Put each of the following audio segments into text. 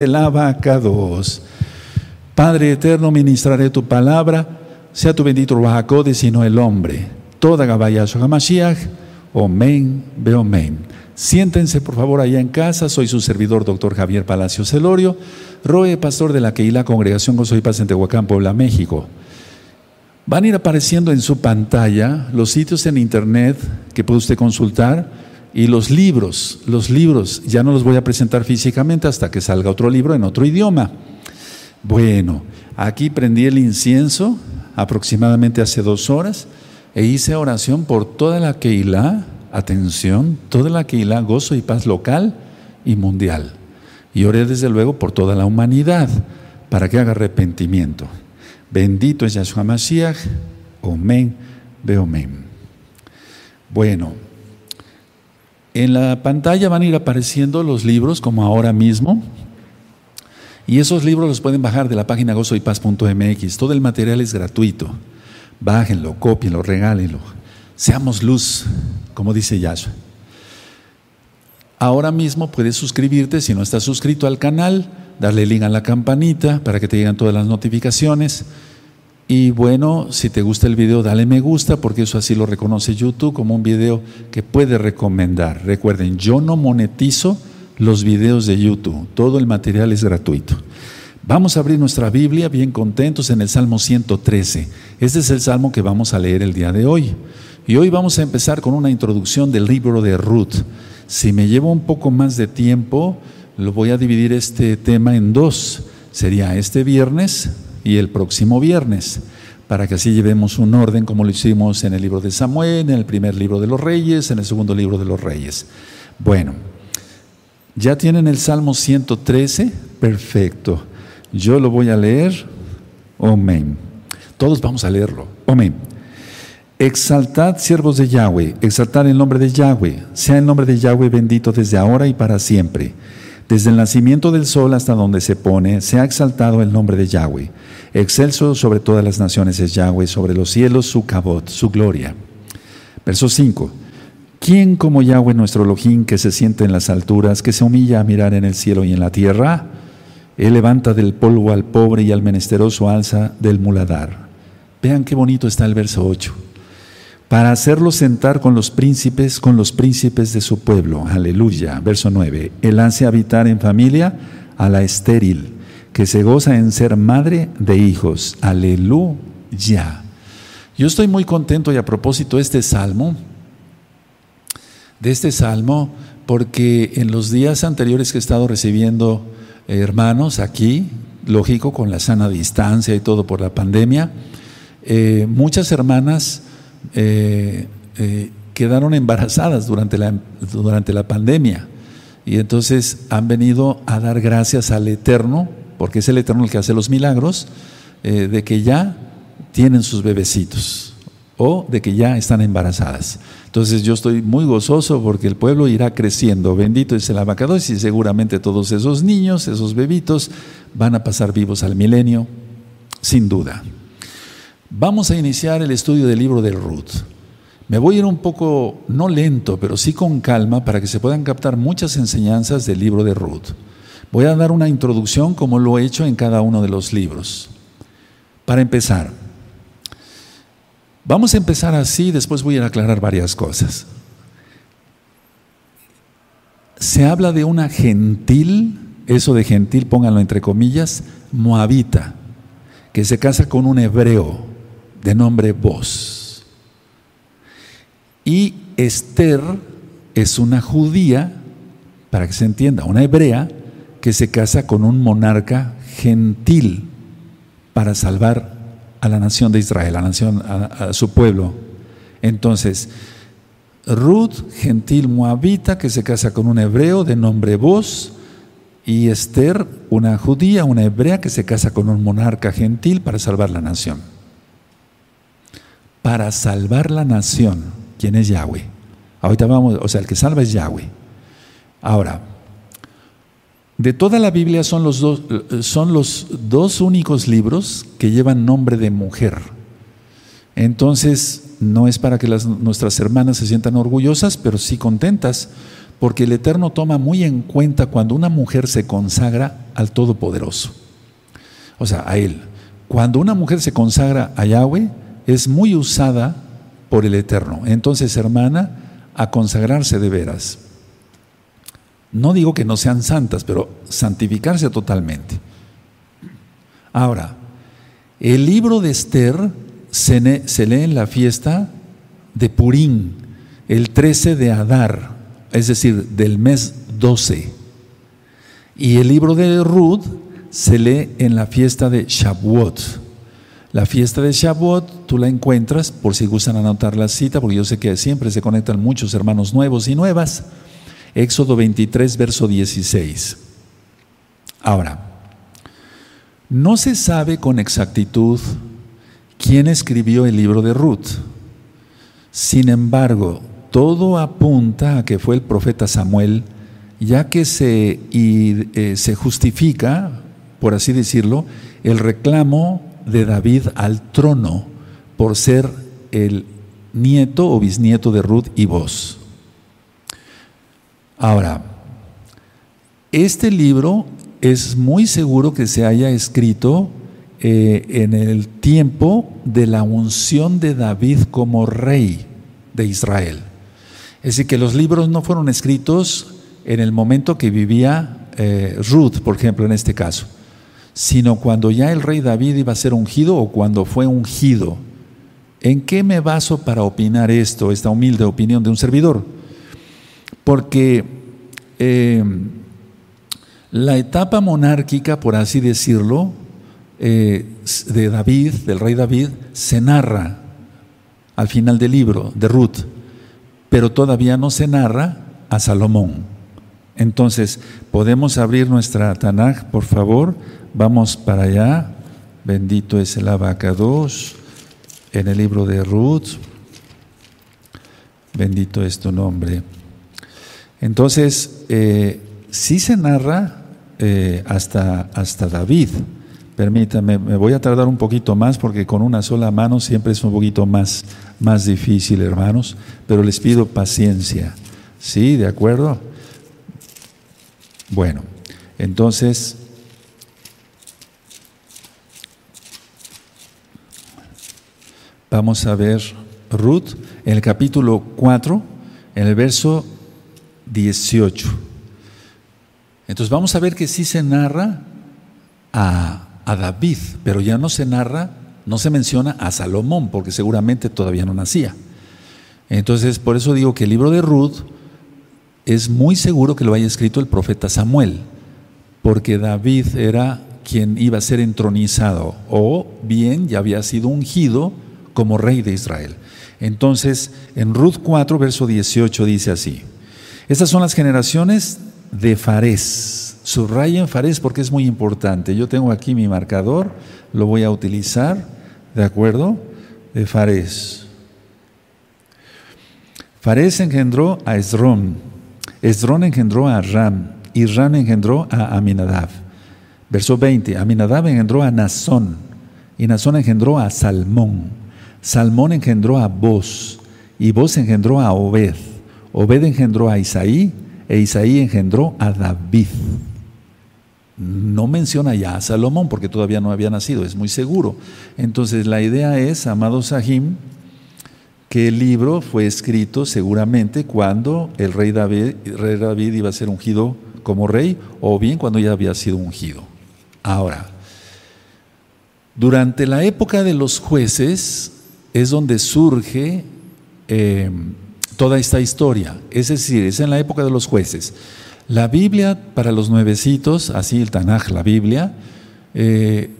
el abacados. Padre eterno, ministraré tu palabra, sea tu bendito Ruajacodes sino el hombre. Toda Gabayazo Hamashiach, Omen, Beomen. Siéntense por favor allá en casa, soy su servidor, doctor Javier Palacio Celorio, Roe, pastor de la Keila Congregación Gozo y Paz en Tehuacán, Puebla, México. Van a ir apareciendo en su pantalla los sitios en internet que puede usted consultar y los libros, los libros, ya no los voy a presentar físicamente hasta que salga otro libro en otro idioma. Bueno, aquí prendí el incienso aproximadamente hace dos horas e hice oración por toda la Keilah, atención, toda la Keilah, gozo y paz local y mundial. Y oré desde luego por toda la humanidad para que haga arrepentimiento. Bendito es Yahshua Mashiach, Omen, Beomen. Bueno. En la pantalla van a ir apareciendo los libros como ahora mismo. Y esos libros los pueden bajar de la página gozoypaz.mx. Todo el material es gratuito. Bájenlo, copienlo, regálenlo. Seamos luz, como dice Yahshua. Ahora mismo puedes suscribirte si no estás suscrito al canal, darle link a la campanita para que te lleguen todas las notificaciones. Y bueno, si te gusta el video, dale me gusta porque eso así lo reconoce YouTube como un video que puede recomendar. Recuerden, yo no monetizo los videos de YouTube, todo el material es gratuito. Vamos a abrir nuestra Biblia bien contentos en el Salmo 113. Este es el salmo que vamos a leer el día de hoy. Y hoy vamos a empezar con una introducción del libro de Ruth. Si me llevo un poco más de tiempo, lo voy a dividir este tema en dos. Sería este viernes y el próximo viernes, para que así llevemos un orden como lo hicimos en el libro de Samuel, en el primer libro de los reyes, en el segundo libro de los reyes. Bueno, ¿ya tienen el Salmo 113? Perfecto. Yo lo voy a leer. Amén. Todos vamos a leerlo. Amén. Exaltad, siervos de Yahweh, exaltad el nombre de Yahweh, sea el nombre de Yahweh bendito desde ahora y para siempre. Desde el nacimiento del sol hasta donde se pone, se ha exaltado el nombre de Yahweh. Excelso sobre todas las naciones es Yahweh, sobre los cielos su cabot, su gloria. Verso 5. ¿Quién como Yahweh nuestro Elohim que se siente en las alturas, que se humilla a mirar en el cielo y en la tierra? Él levanta del polvo al pobre y al menesteroso alza del muladar. Vean qué bonito está el verso 8. Para hacerlo sentar con los príncipes, con los príncipes de su pueblo. Aleluya. Verso 9. Él hace habitar en familia a la estéril que se goza en ser madre de hijos. Aleluya. Yo estoy muy contento y a propósito de este salmo, de este salmo, porque en los días anteriores que he estado recibiendo hermanos aquí, lógico, con la sana distancia y todo por la pandemia, eh, muchas hermanas eh, eh, quedaron embarazadas durante la, durante la pandemia y entonces han venido a dar gracias al Eterno porque es el Eterno el que hace los milagros, eh, de que ya tienen sus bebecitos o de que ya están embarazadas. Entonces yo estoy muy gozoso porque el pueblo irá creciendo. Bendito es el abacados y seguramente todos esos niños, esos bebitos, van a pasar vivos al milenio, sin duda. Vamos a iniciar el estudio del libro de Ruth. Me voy a ir un poco, no lento, pero sí con calma para que se puedan captar muchas enseñanzas del libro de Ruth. Voy a dar una introducción como lo he hecho en cada uno de los libros. Para empezar, vamos a empezar así, después voy a aclarar varias cosas. Se habla de una gentil, eso de gentil, pónganlo entre comillas, moabita, que se casa con un hebreo de nombre Vos. Y Esther es una judía, para que se entienda, una hebrea que se casa con un monarca gentil para salvar a la nación de Israel, a, la nación, a, su pueblo. Entonces, Ruth, gentil moabita, que se casa con un hebreo de nombre Boz, y Esther, una judía, una hebrea, que se casa con un monarca gentil para salvar la nación. Para salvar la nación, ¿quién es Yahweh? Ahorita vamos, o sea, el que salva es Yahweh. Ahora, de toda la Biblia son los, dos, son los dos únicos libros que llevan nombre de mujer. Entonces, no es para que nuestras hermanas se sientan orgullosas, pero sí contentas, porque el Eterno toma muy en cuenta cuando una mujer se consagra al Todopoderoso. O sea, a Él. Cuando una mujer se consagra a Yahweh, es muy usada por el Eterno. Entonces, hermana, a consagrarse de veras. No digo que no sean santas, pero santificarse totalmente. Ahora, el libro de Esther se, lee en la fiesta de Purín, el 13 de Adar, es decir, del mes 12. Y el libro de Ruth se lee en la fiesta de Shavuot. La fiesta de Shavuot tú la encuentras, por si gustan anotar la cita, porque yo sé que siempre se conectan muchos hermanos nuevos y nuevas. Éxodo 23, verso 16. Ahora, no se sabe con exactitud quién escribió el libro de Ruth. Sin embargo, todo apunta a que fue el profeta Samuel, ya que se, eh, se justifica, por así decirlo, el reclamo de David al trono por ser el nieto o bisnieto de Ruth y vos. Ahora, este libro es muy seguro que se haya escrito eh, en el tiempo de la unción de David como rey de Israel. Es decir, que los libros no fueron escritos en el momento que vivía eh, Ruth, por ejemplo, en este caso, sino cuando ya el rey David iba a ser ungido o cuando fue ungido. ¿En qué me baso para opinar esto, esta humilde opinión de un servidor? Porque eh, la etapa monárquica, por así decirlo, eh, de David, del rey David, se narra al final del libro de Ruth, pero todavía no se narra a Salomón. Entonces, podemos abrir nuestra Tanaj, por favor. Vamos para allá. Bendito es el abacados en el libro de Ruth. Bendito es tu nombre. Entonces, eh, sí se narra eh, hasta, hasta David. Permítame, me voy a tardar un poquito más porque con una sola mano siempre es un poquito más, más difícil, hermanos, pero les pido paciencia. ¿Sí? ¿De acuerdo? Bueno, entonces, vamos a ver Ruth en el capítulo 4, en el verso 18. Entonces vamos a ver que sí se narra a a David, pero ya no se narra, no se menciona a Salomón, porque seguramente todavía no nacía. Entonces, por eso digo que el libro de Ruth es muy seguro que lo haya escrito el profeta Samuel, porque David era quien iba a ser entronizado, o bien ya había sido ungido como rey de Israel. Entonces, en Ruth 4, verso 18 dice así, estas son las generaciones de Fares Subrayen Fares porque es muy importante. Yo tengo aquí mi marcador, lo voy a utilizar, ¿de acuerdo? De Fares. Fares engendró a Esrón, Esrón engendró a Ram, y Ram engendró a Aminadab. Verso 20, Aminadab engendró a Nazón, y Nazón engendró a Salmón, Salmón engendró a Boz, y Boz engendró a Obed, Obed engendró a Isaí, e Isaí engendró a David no menciona ya a Salomón porque todavía no había nacido, es muy seguro. Entonces la idea es, amado Sahim, que el libro fue escrito seguramente cuando el rey David, rey David iba a ser ungido como rey o bien cuando ya había sido ungido. Ahora, durante la época de los jueces es donde surge eh, toda esta historia, es decir, es en la época de los jueces. La Biblia para los nuevecitos, así el Tanaj, la Biblia, eh,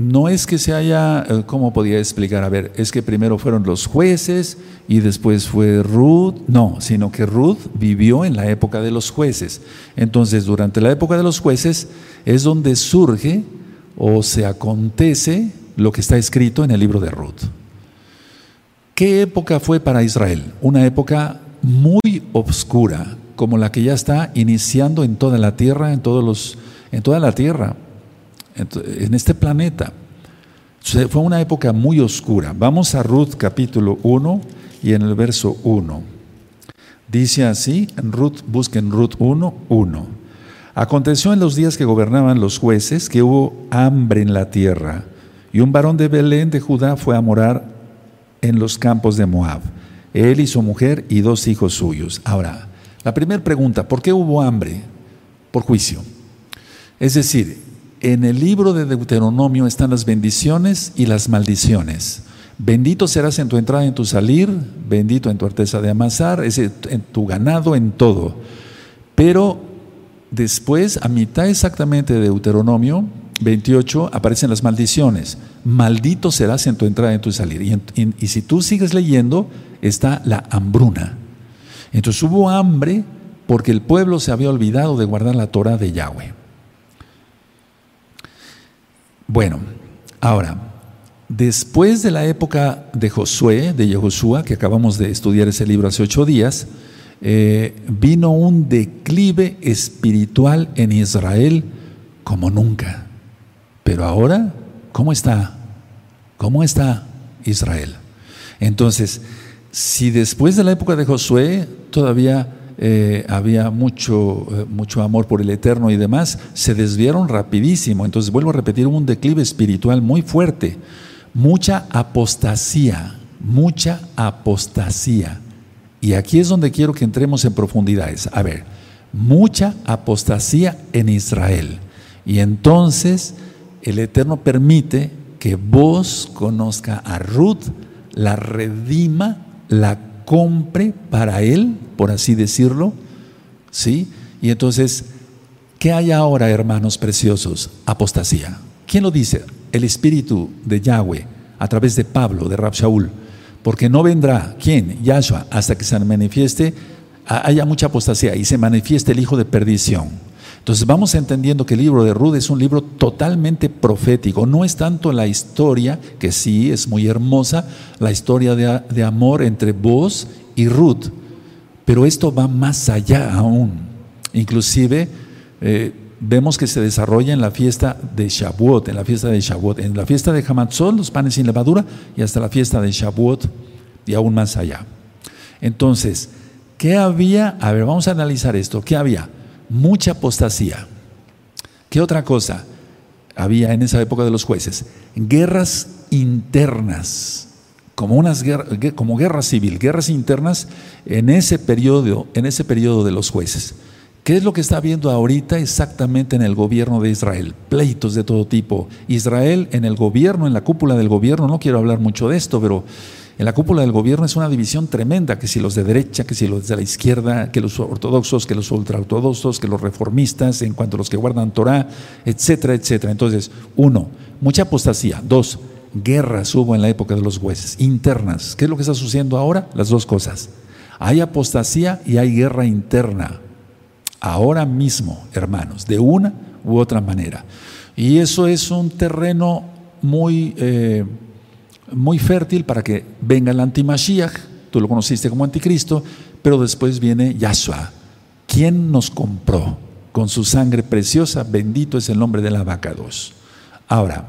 no es que se haya, eh, ¿cómo podía explicar? A ver, es que primero fueron los jueces y después fue Ruth, no, sino que Ruth vivió en la época de los jueces. Entonces, durante la época de los jueces es donde surge o se acontece lo que está escrito en el libro de Ruth. ¿Qué época fue para Israel? Una época muy oscura, como la que ya está iniciando en toda la tierra, en, todos los, en toda la tierra, en este planeta. Fue una época muy oscura. Vamos a Ruth capítulo 1 y en el verso 1. Dice así, en Ruth, busquen Ruth 1, 1. Aconteció en los días que gobernaban los jueces que hubo hambre en la tierra, y un varón de Belén de Judá fue a morar en los campos de Moab, él y su mujer y dos hijos suyos. Ahora, la primera pregunta, ¿por qué hubo hambre? Por juicio. Es decir, en el libro de Deuteronomio están las bendiciones y las maldiciones. Bendito serás en tu entrada y en tu salir, bendito en tu arteza de amasar, en tu ganado, en todo. Pero después, a mitad exactamente de Deuteronomio 28, aparecen las maldiciones. Maldito serás en tu entrada y en tu salir. Y, y si tú sigues leyendo, está la hambruna. Entonces hubo hambre porque el pueblo se había olvidado de guardar la Torah de Yahweh. Bueno, ahora, Después de la época de Josué, de Yehoshua, que acabamos de estudiar ese libro hace ocho días, eh, vino un declive espiritual en Israel como nunca. Pero ahora, ¿cómo está? ¿Cómo está Israel? Entonces, si después de la época de Josué todavía eh, había mucho, eh, mucho amor por el Eterno y demás, se desviaron rapidísimo. Entonces, vuelvo a repetir, un declive espiritual muy fuerte mucha apostasía, mucha apostasía. Y aquí es donde quiero que entremos en profundidades. A ver, mucha apostasía en Israel. Y entonces el Eterno permite que vos conozca a Ruth, la redima, la compre para él, por así decirlo. ¿Sí? Y entonces, ¿qué hay ahora, hermanos preciosos? Apostasía. ¿Quién lo dice? el Espíritu de Yahweh a través de Pablo, de Rab Shaul, porque no vendrá, ¿quién? Yahshua, hasta que se manifieste, haya mucha apostasía y se manifieste el Hijo de perdición. Entonces vamos entendiendo que el libro de Ruth es un libro totalmente profético, no es tanto la historia, que sí es muy hermosa, la historia de, amor entre vos y Ruth, pero esto va más allá aún. Inclusive eh, vemos que se desarrolla en la fiesta de Shavuot, en la fiesta de Shavuot, en la fiesta de Hamatzot, los panes sin levadura, y hasta la fiesta de Shavuot y aún más allá. Entonces, ¿qué había? A ver, vamos a analizar esto. ¿Qué había? Mucha apostasía. ¿Qué otra cosa había en esa época de los jueces? Guerras internas, como, unas como guerra civil, guerras internas en ese periodo, en ese periodo de los jueces. ¿Qué es lo que está viendo ahorita exactamente en el gobierno de Israel? Pleitos de todo tipo. Israel en el gobierno, en la cúpula del gobierno, no quiero hablar mucho de esto, pero en la cúpula del gobierno es una división tremenda, que si los de derecha, que si los de la izquierda, que los ortodoxos, que los ultraortodoxos, que los reformistas, en cuanto a los que guardan Torah, etcétera, etcétera. Entonces, uno, mucha apostasía. Dos, guerras hubo en la época de los jueces, internas. ¿Qué es lo que está sucediendo ahora? Las dos cosas. Hay apostasía y hay guerra interna ahora mismo, hermanos, de una u otra manera. Y eso es un terreno muy, eh, muy fértil para que venga el antimashiach, tú lo conociste como anticristo, pero después viene Yahshua, quien nos compró con su sangre preciosa, bendito es el nombre de la vaca 2. Ahora,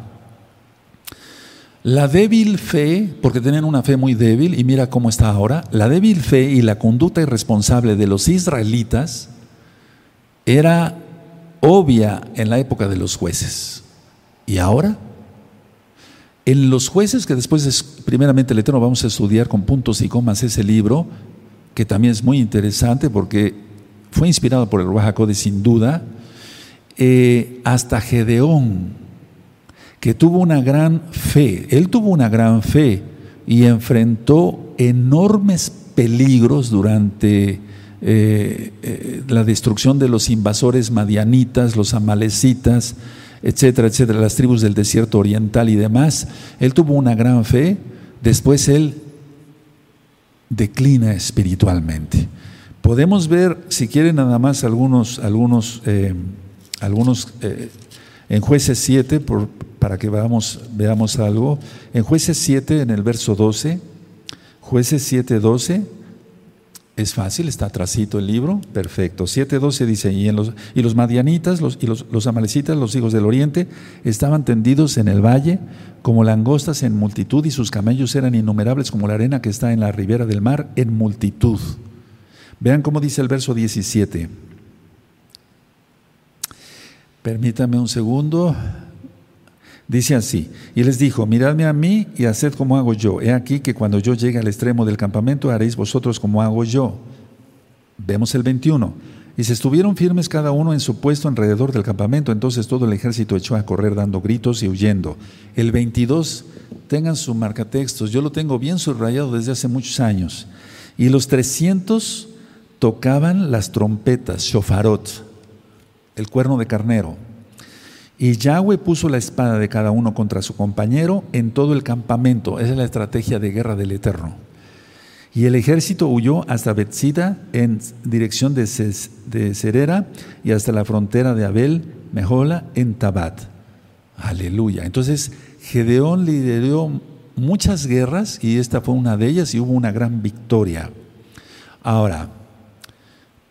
la débil fe, porque tenían una fe muy débil, y mira cómo está ahora, la débil fe y la conducta irresponsable de los israelitas, era obvia en la época de los jueces. ¿Y ahora? En los jueces, que después es, primeramente el Eterno vamos a estudiar con puntos y comas ese libro, que también es muy interesante porque fue inspirado por el Ruach sin duda, eh, hasta Gedeón, que tuvo una gran fe, él tuvo una gran fe y enfrentó enormes peligros durante eh, eh, la destrucción de los invasores madianitas, los amalecitas, etcétera, etcétera, las tribus del desierto oriental y demás. Él tuvo una gran fe, después él declina espiritualmente. Podemos ver, si quieren nada más algunos, algunos, eh, algunos en jueces 7, por, para que veamos, veamos algo. En jueces 7, en el verso 12, jueces 7, 12 es fácil, está atrasito el libro, perfecto. 7.12 dice, y, los, y los madianitas y los, los, amalecitas, los hijos del oriente, estaban tendidos en el valle como langostas en multitud y sus camellos eran innumerables como la arena que está en la ribera del mar en multitud. Vean cómo dice el verso 17. Permítame un segundo. Dice así, y les dijo, miradme a mí y haced como hago yo. He aquí que cuando yo llegue al extremo del campamento haréis vosotros como hago yo. Vemos el 21. Y se estuvieron firmes cada uno en su puesto alrededor del campamento. Entonces todo el ejército echó a correr dando gritos y huyendo. El 22, tengan su marcatextos. Yo lo tengo bien subrayado desde hace muchos años. Y los 300 tocaban las trompetas, shofarot, el cuerno de carnero. Y Yahweh puso la espada de cada uno contra su compañero en todo el campamento. Esa es la estrategia de guerra del Eterno. Y el ejército huyó hasta Bethsida en dirección de, de Cerera y hasta la frontera de Abel, Mejola, en Tabat. Aleluya. Entonces, Gedeón lideró muchas guerras y esta fue una de ellas y hubo una gran victoria. Ahora,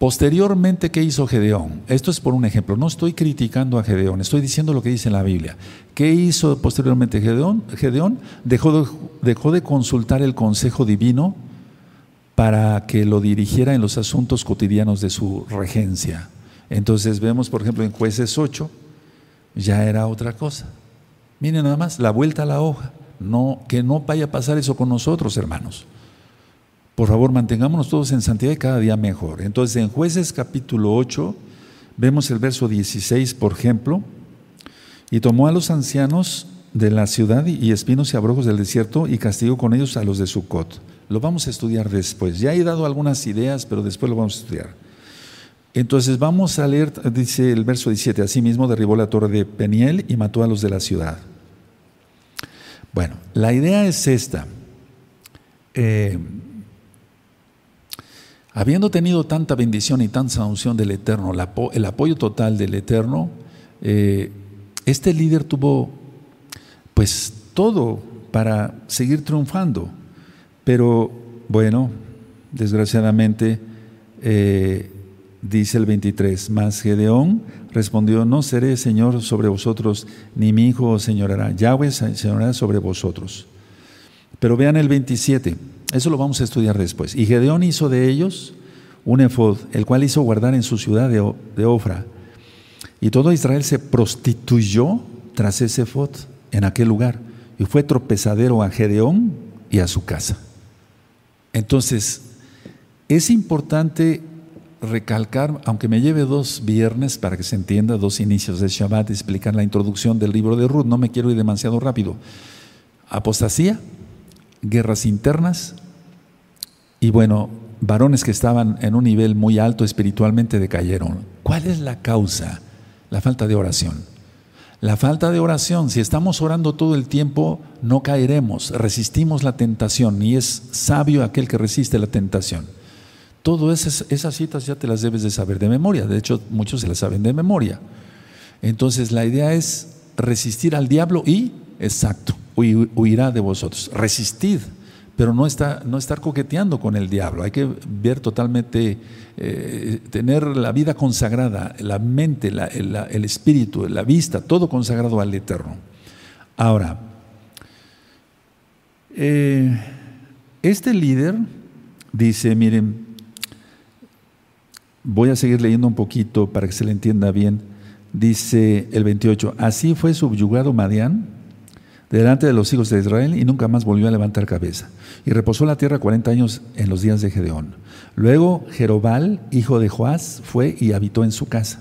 Posteriormente, ¿qué hizo Gedeón? Esto es por un ejemplo. No estoy criticando a Gedeón, estoy diciendo lo que dice la Biblia. ¿Qué hizo posteriormente Gedeón? Gedeón dejó de, dejó de consultar el consejo divino para que lo dirigiera en los asuntos cotidianos de su regencia. Entonces vemos, por ejemplo, en jueces 8, ya era otra cosa. Miren nada más, la vuelta a la hoja. No, que no vaya a pasar eso con nosotros, hermanos. Por favor, mantengámonos todos en santidad y cada día mejor. Entonces, en jueces capítulo 8, vemos el verso 16, por ejemplo, y tomó a los ancianos de la ciudad y espinos y abrojos del desierto y castigó con ellos a los de Sucot. Lo vamos a estudiar después. Ya he dado algunas ideas, pero después lo vamos a estudiar. Entonces vamos a leer, dice el verso 17, asimismo derribó la torre de Peniel y mató a los de la ciudad. Bueno, la idea es esta. Eh, Habiendo tenido tanta bendición y tanta unción del Eterno, el apoyo total del Eterno, eh, este líder tuvo pues todo para seguir triunfando. Pero bueno, desgraciadamente, eh, dice el 23, más Gedeón respondió, no seré Señor sobre vosotros, ni mi hijo señorará, Yahweh señorará sobre vosotros. Pero vean el 27. Eso lo vamos a estudiar después. Y Gedeón hizo de ellos un efod, el cual hizo guardar en su ciudad de, Ofra. Y todo Israel se prostituyó tras ese efod en aquel lugar. Y fue tropezadero a Gedeón y a su casa. Entonces, es importante recalcar, aunque me lleve dos viernes para que se entienda, dos inicios de Shabbat, explicar la introducción del libro de Ruth, no me quiero ir demasiado rápido. Apostasía, guerras internas y bueno, varones que estaban en un nivel muy alto espiritualmente decayeron. ¿Cuál es la causa? La falta de oración. La falta de oración, si estamos orando todo el tiempo, no caeremos, resistimos la tentación y es sabio aquel que resiste la tentación. Todas esas, esas citas ya te las debes de saber de memoria, de hecho muchos se las saben de memoria. Entonces la idea es resistir al diablo y, exacto, huirá de vosotros. Resistid, pero no, está, no estar coqueteando con el diablo. Hay que ver totalmente, eh, tener la vida consagrada, la mente, el, espíritu, la vista, todo consagrado al Eterno. Ahora, eh, este líder dice, miren, voy a seguir leyendo un poquito para que se le entienda bien. Dice el 28, así fue subyugado Madián delante de los hijos de Israel y nunca más volvió a levantar cabeza. Y reposó la tierra cuarenta años en los días de Gedeón. Luego Jerobal, hijo de Joás, fue y habitó en su casa.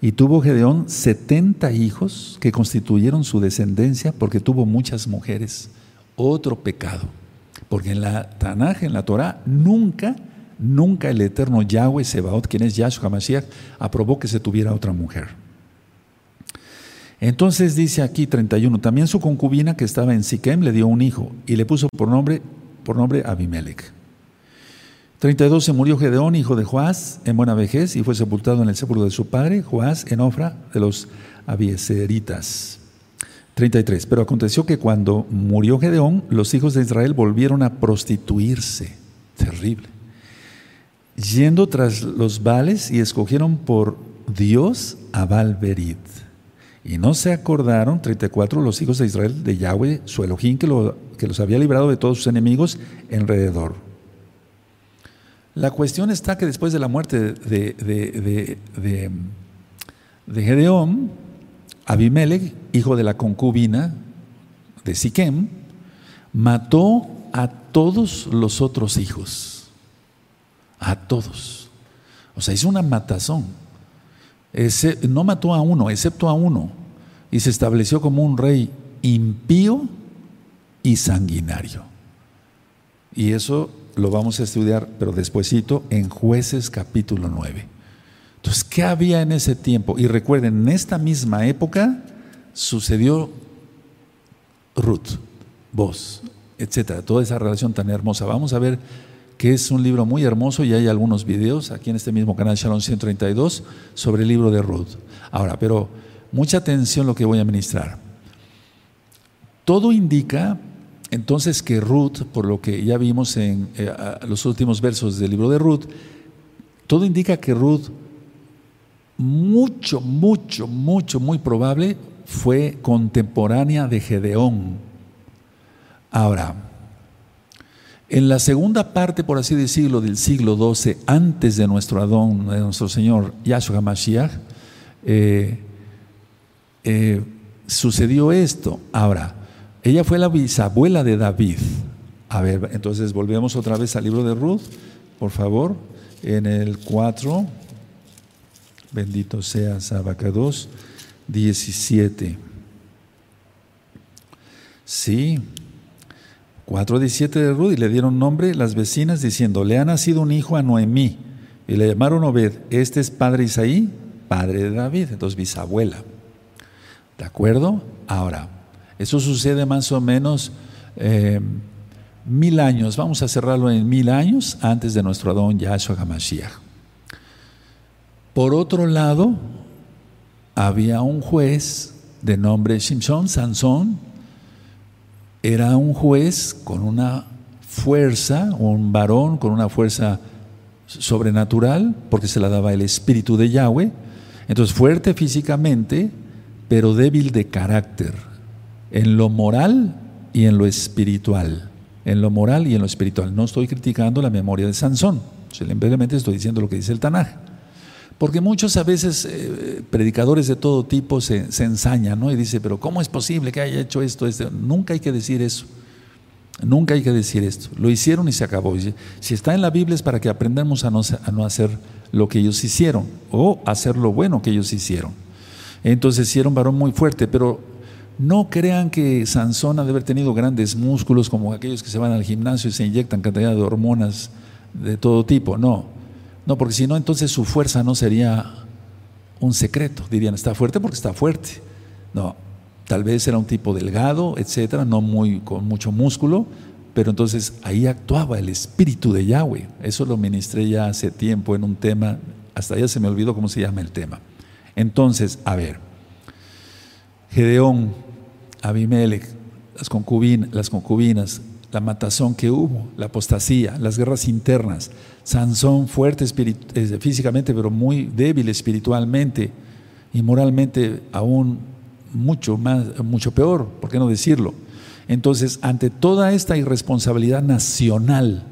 Y tuvo Gedeón setenta hijos que constituyeron su descendencia porque tuvo muchas mujeres. Otro pecado. Porque en la Tanaj, en la Torah, nunca, nunca el eterno Yahweh Sebaot, quien es Yahshua Mashiach, aprobó que se tuviera otra mujer. Entonces dice aquí 31, también su concubina que estaba en Siquem le dio un hijo y le puso por nombre, por nombre Abimelech. 32 se murió Gedeón, hijo de Joás, en buena vejez y fue sepultado en el sepulcro de su padre, Joás, en Ofra de los Abieseritas. 33. Pero aconteció que cuando murió Gedeón, los hijos de Israel volvieron a prostituirse. Terrible. Yendo tras los vales y escogieron por Dios a Valverit. Y no se acordaron, 34, los hijos de Israel de Yahweh, su Elohim, que, lo, que los había librado de todos sus enemigos alrededor. La cuestión está que después de la muerte de, de, de, de Gedeón, Abimelech, hijo de la concubina de Siquem, mató a todos los otros hijos. A todos. O sea, hizo una matazón. No mató a uno, excepto a uno. Y se estableció como un rey impío y sanguinario. Y eso lo vamos a estudiar, pero despuesito, en jueces capítulo 9. Entonces, ¿qué había en ese tiempo? Y recuerden, en esta misma época sucedió Ruth, vos, etcétera, toda esa relación tan hermosa. Vamos a ver que es un libro muy hermoso y hay algunos videos aquí en este mismo canal Shalom 132 sobre el libro de Ruth. Ahora, pero mucha atención lo que voy a ministrar. Todo indica entonces que Ruth, por lo que ya vimos en eh, los últimos versos del libro de Ruth, todo indica que Ruth, mucho, mucho, mucho, muy probable, fue contemporánea de Gedeón. Ahora, en la segunda parte, por así decirlo, del siglo XII, antes de nuestro Adón, de nuestro Señor Yahshua Mashiach, eh, eh, sucedió esto. Ahora, ella fue la bisabuela de David. A ver, entonces volvemos otra vez al libro de Ruth, por favor, en el 4, bendito sea Sabacados, 17. Sí, 4.17 de Ruth, y le dieron nombre las vecinas diciendo, le ha nacido un hijo a Noemí, y le llamaron Obed, este es padre Isaí, padre de David, entonces bisabuela. ¿De acuerdo? Ahora, eso sucede más o menos eh, mil años, vamos a cerrarlo en mil años antes de nuestro Adón Yahshua HaMashiach. Por otro lado, había un juez de nombre Shimshon, Sansón, era un juez con una fuerza, un varón con una fuerza sobrenatural, porque se la daba el espíritu de Yahweh, entonces fuerte físicamente, pero débil de carácter en lo moral y en lo espiritual. En lo moral y en lo espiritual. No estoy criticando la memoria de Sansón, simplemente estoy diciendo lo que dice el Tanaj. Porque muchos a veces eh, predicadores de todo tipo se, ensañan ¿no? y dicen, pero ¿cómo es posible que haya hecho esto, esto? Nunca hay que decir eso. Nunca hay que decir esto. Lo hicieron y se acabó. Si está en la Biblia es para que aprendamos a no, a no hacer lo que ellos hicieron o hacer lo bueno que ellos hicieron. Entonces hicieron varón muy fuerte, pero no crean que Sansón ha de haber tenido grandes músculos como aquellos que se van al gimnasio y se inyectan cantidad de hormonas de todo tipo. No, no, porque si no, entonces su fuerza no sería un secreto. Dirían, está fuerte porque está fuerte. No, tal vez era un tipo delgado, etcétera, no muy con mucho músculo, pero entonces ahí actuaba el espíritu de Yahweh. Eso lo ministré ya hace tiempo en un tema, hasta ya se me olvidó cómo se llama el tema. Entonces, a ver, Gedeón Abimelech, las concubinas, las concubinas, la matazón que hubo, la apostasía, las guerras internas, Sansón fuerte físicamente, pero muy débil espiritualmente y moralmente aún mucho más, mucho peor, ¿por qué no decirlo? Entonces, ante toda esta irresponsabilidad nacional,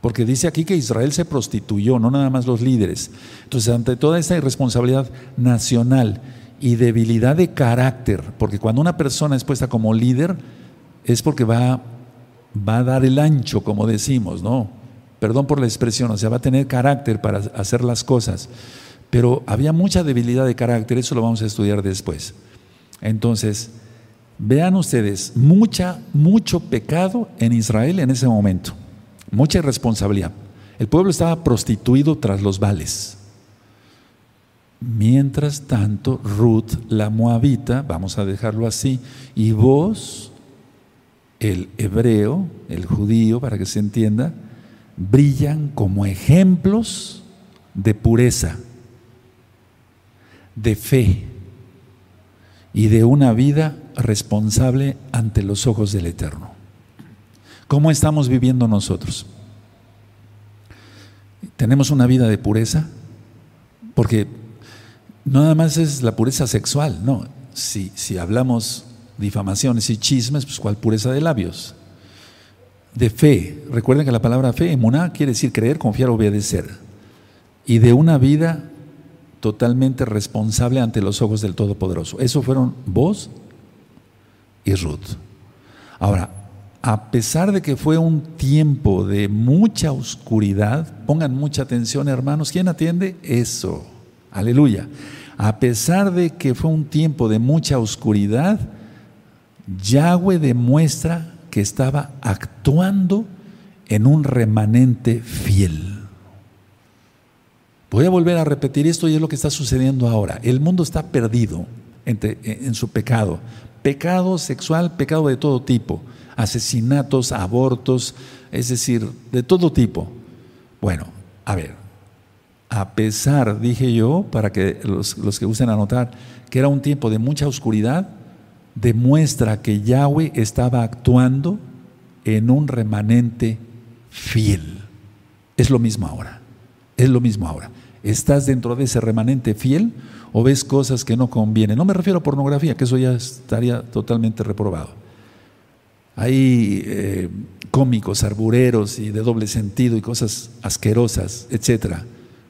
porque dice aquí que Israel se prostituyó, no nada más los líderes. Entonces, ante toda esta irresponsabilidad nacional y debilidad de carácter, porque cuando una persona es puesta como líder es porque va, va a dar el ancho, como decimos, ¿no? Perdón por la expresión, o sea, va a tener carácter para hacer las cosas. Pero había mucha debilidad de carácter, eso lo vamos a estudiar después. Entonces, vean ustedes, mucha, mucho pecado en Israel en ese momento, mucha irresponsabilidad. El pueblo estaba prostituido tras los vales. Mientras tanto, Ruth, la moabita, vamos a dejarlo así, y vos, el hebreo, el judío, para que se entienda, brillan como ejemplos de pureza, de fe y de una vida responsable ante los ojos del Eterno. ¿Cómo estamos viviendo nosotros? ¿Tenemos una vida de pureza? Porque no nada más es la pureza sexual, no. Si, si hablamos difamaciones y chismes, pues ¿cuál pureza de labios? De fe. Recuerden que la palabra fe, emuná, quiere decir creer, confiar, obedecer. Y de una vida totalmente responsable ante los ojos del Todopoderoso. Eso fueron vos y Ruth. Ahora, a pesar de que fue un tiempo de mucha oscuridad, pongan mucha atención hermanos, ¿quién atiende? Eso, aleluya. A pesar de que fue un tiempo de mucha oscuridad, Yahweh demuestra que estaba actuando en un remanente fiel. Voy a volver a repetir esto y es lo que está sucediendo ahora. El mundo está perdido en su pecado. Pecado sexual, pecado de todo tipo. Asesinatos, abortos, es decir, de todo tipo. Bueno, a ver, a pesar, dije yo, para que los, los que gusten anotar, que era un tiempo de mucha oscuridad, demuestra que Yahweh estaba actuando en un remanente fiel. Es lo mismo ahora, es lo mismo ahora. ¿Estás dentro de ese remanente fiel o ves cosas que no convienen? No me refiero a pornografía, que eso ya estaría totalmente reprobado. Hay eh, cómicos, arbureros y de doble sentido y cosas asquerosas, etcétera.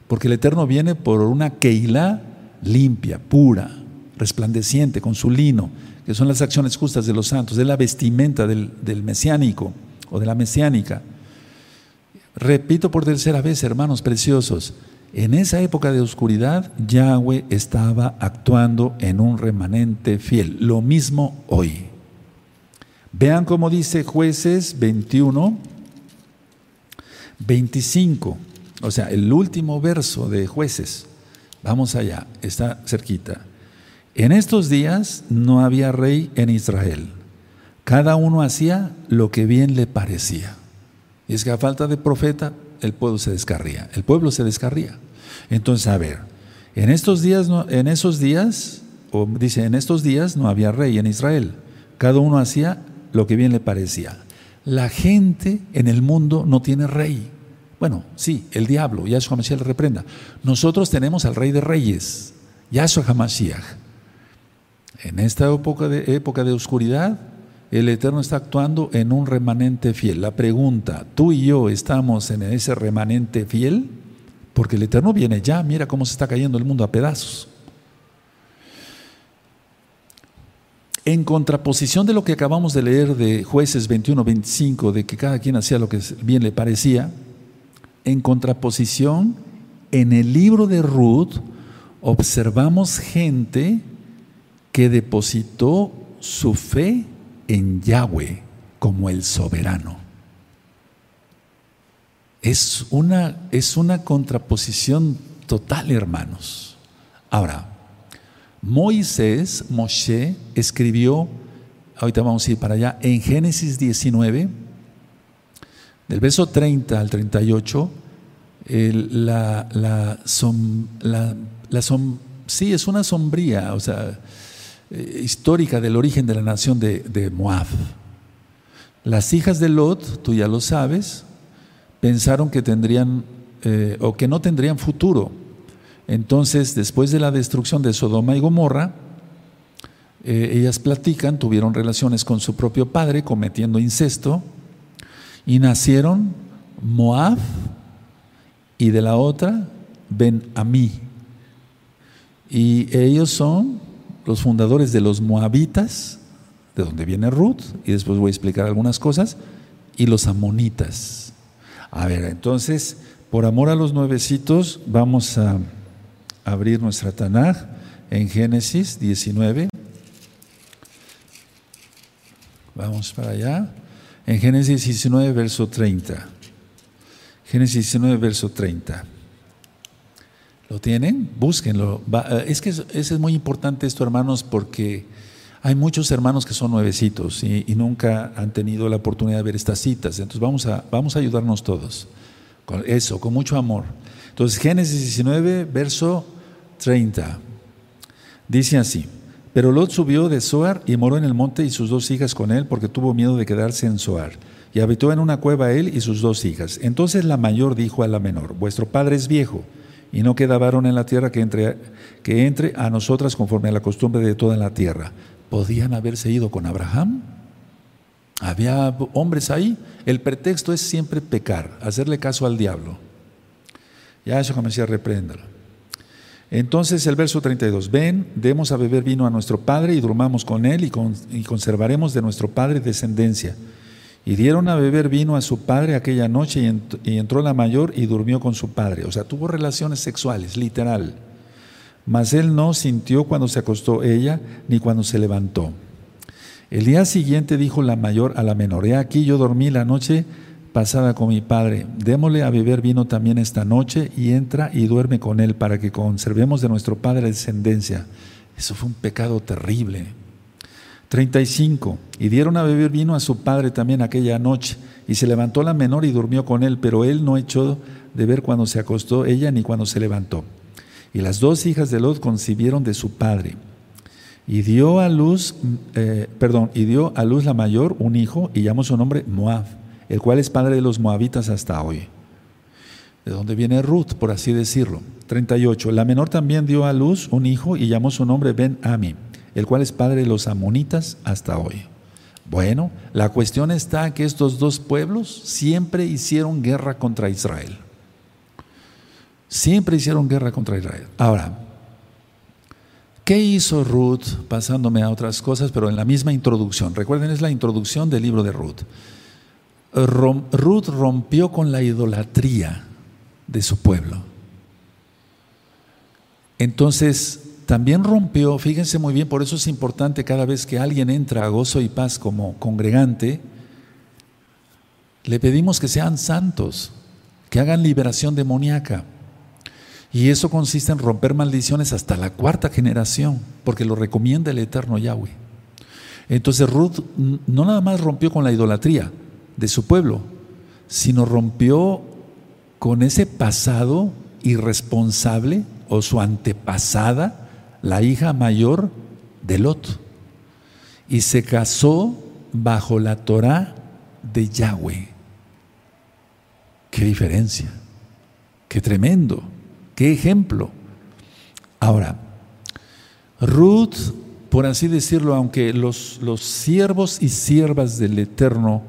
Porque el Eterno viene por una Keilah limpia, pura, resplandeciente, con su lino, son las acciones justas de los santos, es la vestimenta del, del mesiánico o de la mesiánica. Repito por tercera vez, hermanos preciosos, en esa época de oscuridad, Yahweh estaba actuando en un remanente fiel. Lo mismo hoy. Vean cómo dice jueces 21, 25. O sea, el último verso de jueces. Vamos allá, está cerquita. En estos días no había rey en Israel. Cada uno hacía lo que bien le parecía. Y es que a falta de profeta, el pueblo se descarría. El pueblo se descarría. Entonces, a ver, en estos días, en esos días, o dice, en estos días no había rey en Israel. Cada uno hacía lo que bien le parecía. La gente en el mundo no tiene rey. Bueno, sí, el diablo, Yahshua Hamashiach le reprenda. Nosotros tenemos al rey de reyes, Yahshua Hamashiach. En esta época de, época de oscuridad, el Eterno está actuando en un remanente fiel. La pregunta, ¿tú y yo estamos en ese remanente fiel? Porque el Eterno viene ya, mira cómo se está cayendo el mundo a pedazos. En contraposición de lo que acabamos de leer de jueces 21-25, de que cada quien hacía lo que bien le parecía, en contraposición, en el libro de Ruth observamos gente que depositó su fe en Yahweh como el soberano. Es una, es una contraposición total, hermanos. Ahora, Moisés, Moshe, escribió, ahorita vamos a ir para allá, en Génesis 19, del verso 30 al 38, la, la, la, sí, es una sombría, o sea, eh, histórica del origen de la nación de, Moab. Las hijas de Lot, tú ya lo sabes, pensaron que tendrían eh, o que no tendrían futuro. Entonces, después de la destrucción de Sodoma y Gomorra, eh, ellas platican, tuvieron relaciones con su propio padre, cometiendo incesto, y nacieron Moab y de la otra Ben Amí. Y ellos son los fundadores de los moabitas, de donde viene Ruth, y después voy a explicar algunas cosas, y los amonitas. A ver, entonces, por amor a los nuevecitos, vamos a abrir nuestra Tanaj en Génesis 19. Vamos para allá. En Génesis 19, verso 30. Génesis 19, verso 30. ¿Lo tienen? Búsquenlo. Eh, es que es, muy importante esto, hermanos, porque hay muchos hermanos que son nuevecitos y, nunca han tenido la oportunidad de ver estas citas. Entonces vamos a, vamos a ayudarnos todos. Con eso, con mucho amor. Entonces, Génesis 19, verso 30. Dice así. Pero Lot subió de Zoar y moró en el monte y sus dos hijas con él porque tuvo miedo de quedarse en Zoar. Y habitó en una cueva él y sus dos hijas. Entonces la mayor dijo a la menor, vuestro padre es viejo y no queda varón en la tierra que entre, que entre a nosotras conforme a la costumbre de toda la tierra. ¿Podían haberse ido con Abraham? Había hombres ahí. El pretexto es siempre pecar, hacerle caso al diablo. Ya eso comencé a reprenderlo. Entonces el verso 32, ven, demos a beber vino a nuestro padre y durmamos con él y conservaremos de nuestro padre descendencia. Y dieron a beber vino a su padre aquella noche y, entró la mayor y durmió con su padre. O sea, tuvo relaciones sexuales, literal. Mas él no sintió cuando se acostó ella ni cuando se levantó. El día siguiente dijo la mayor a la menor, he aquí yo dormí la noche pasada con mi padre, démosle a beber vino también esta noche y entra y duerme con él para que conservemos de nuestro padre descendencia. Eso fue un pecado terrible. 35. Y dieron a beber vino a su padre también aquella noche. Y se levantó la menor y durmió con él, pero él no echó de ver cuando se acostó ella ni cuando se levantó. Y las dos hijas de Lot concibieron de su padre. Y dio a luz, eh, perdón, y dio a luz la mayor un hijo y llamó su nombre Moab, el cual es padre de los moabitas hasta hoy. De donde viene Ruth, por así decirlo. 38. La menor también dio a luz un hijo y llamó su nombre Ben Ami el cual es padre de los amonitas hasta hoy. Bueno, la cuestión está que estos dos pueblos siempre hicieron guerra contra Israel. Siempre hicieron guerra contra Israel. Ahora, ¿qué hizo Ruth? Pasándome a otras cosas, pero en la misma introducción. Recuerden, es la introducción del libro de Ruth. Ruth rompió con la idolatría de su pueblo. Entonces, también rompió, fíjense muy bien, por eso es importante cada vez que alguien entra a gozo y paz como congregante, le pedimos que sean santos, que hagan liberación demoníaca. Y eso consiste en romper maldiciones hasta la cuarta generación, porque lo recomienda el eterno Yahweh. Entonces Ruth no nada más rompió con la idolatría de su pueblo, sino rompió con ese pasado irresponsable o su antepasada la hija mayor de Lot, y se casó bajo la Torah de Yahweh. Qué diferencia, qué tremendo, qué ejemplo. Ahora, Ruth, por así decirlo, aunque los, los siervos y siervas del Eterno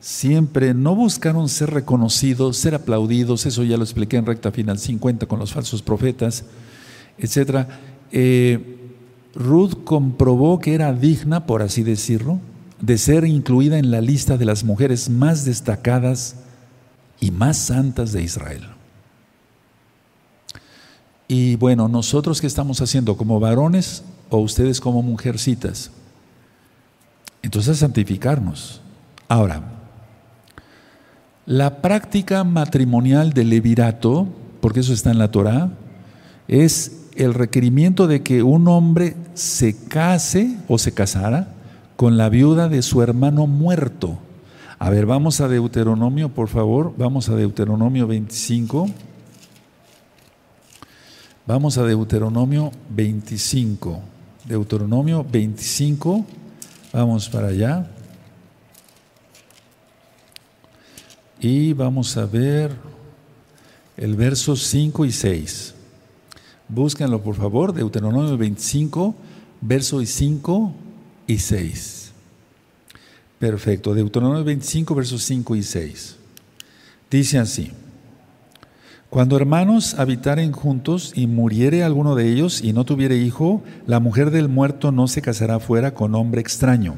siempre no buscaron ser reconocidos, ser aplaudidos, eso ya lo expliqué en recta final 50 con los falsos profetas, etcétera eh, Ruth comprobó que era digna, por así decirlo, de ser incluida en la lista de las mujeres más destacadas y más santas de Israel. Y bueno, nosotros qué estamos haciendo como varones o ustedes como mujercitas. Entonces santificarnos. Ahora, la práctica matrimonial del levirato, porque eso está en la Torah, es el requerimiento de que un hombre se case o se casara con la viuda de su hermano muerto. A ver, vamos a Deuteronomio, por favor, vamos a Deuteronomio 25. Vamos a Deuteronomio 25. Deuteronomio 25, vamos para allá. Y vamos a ver el verso 5 y 6. Búsquenlo por favor, Deuteronomio 25, versos 5 y 6. Perfecto, Deuteronomio 25, versos 5 y 6. Dice así, cuando hermanos habitaren juntos y muriere alguno de ellos y no tuviere hijo, la mujer del muerto no se casará fuera con hombre extraño.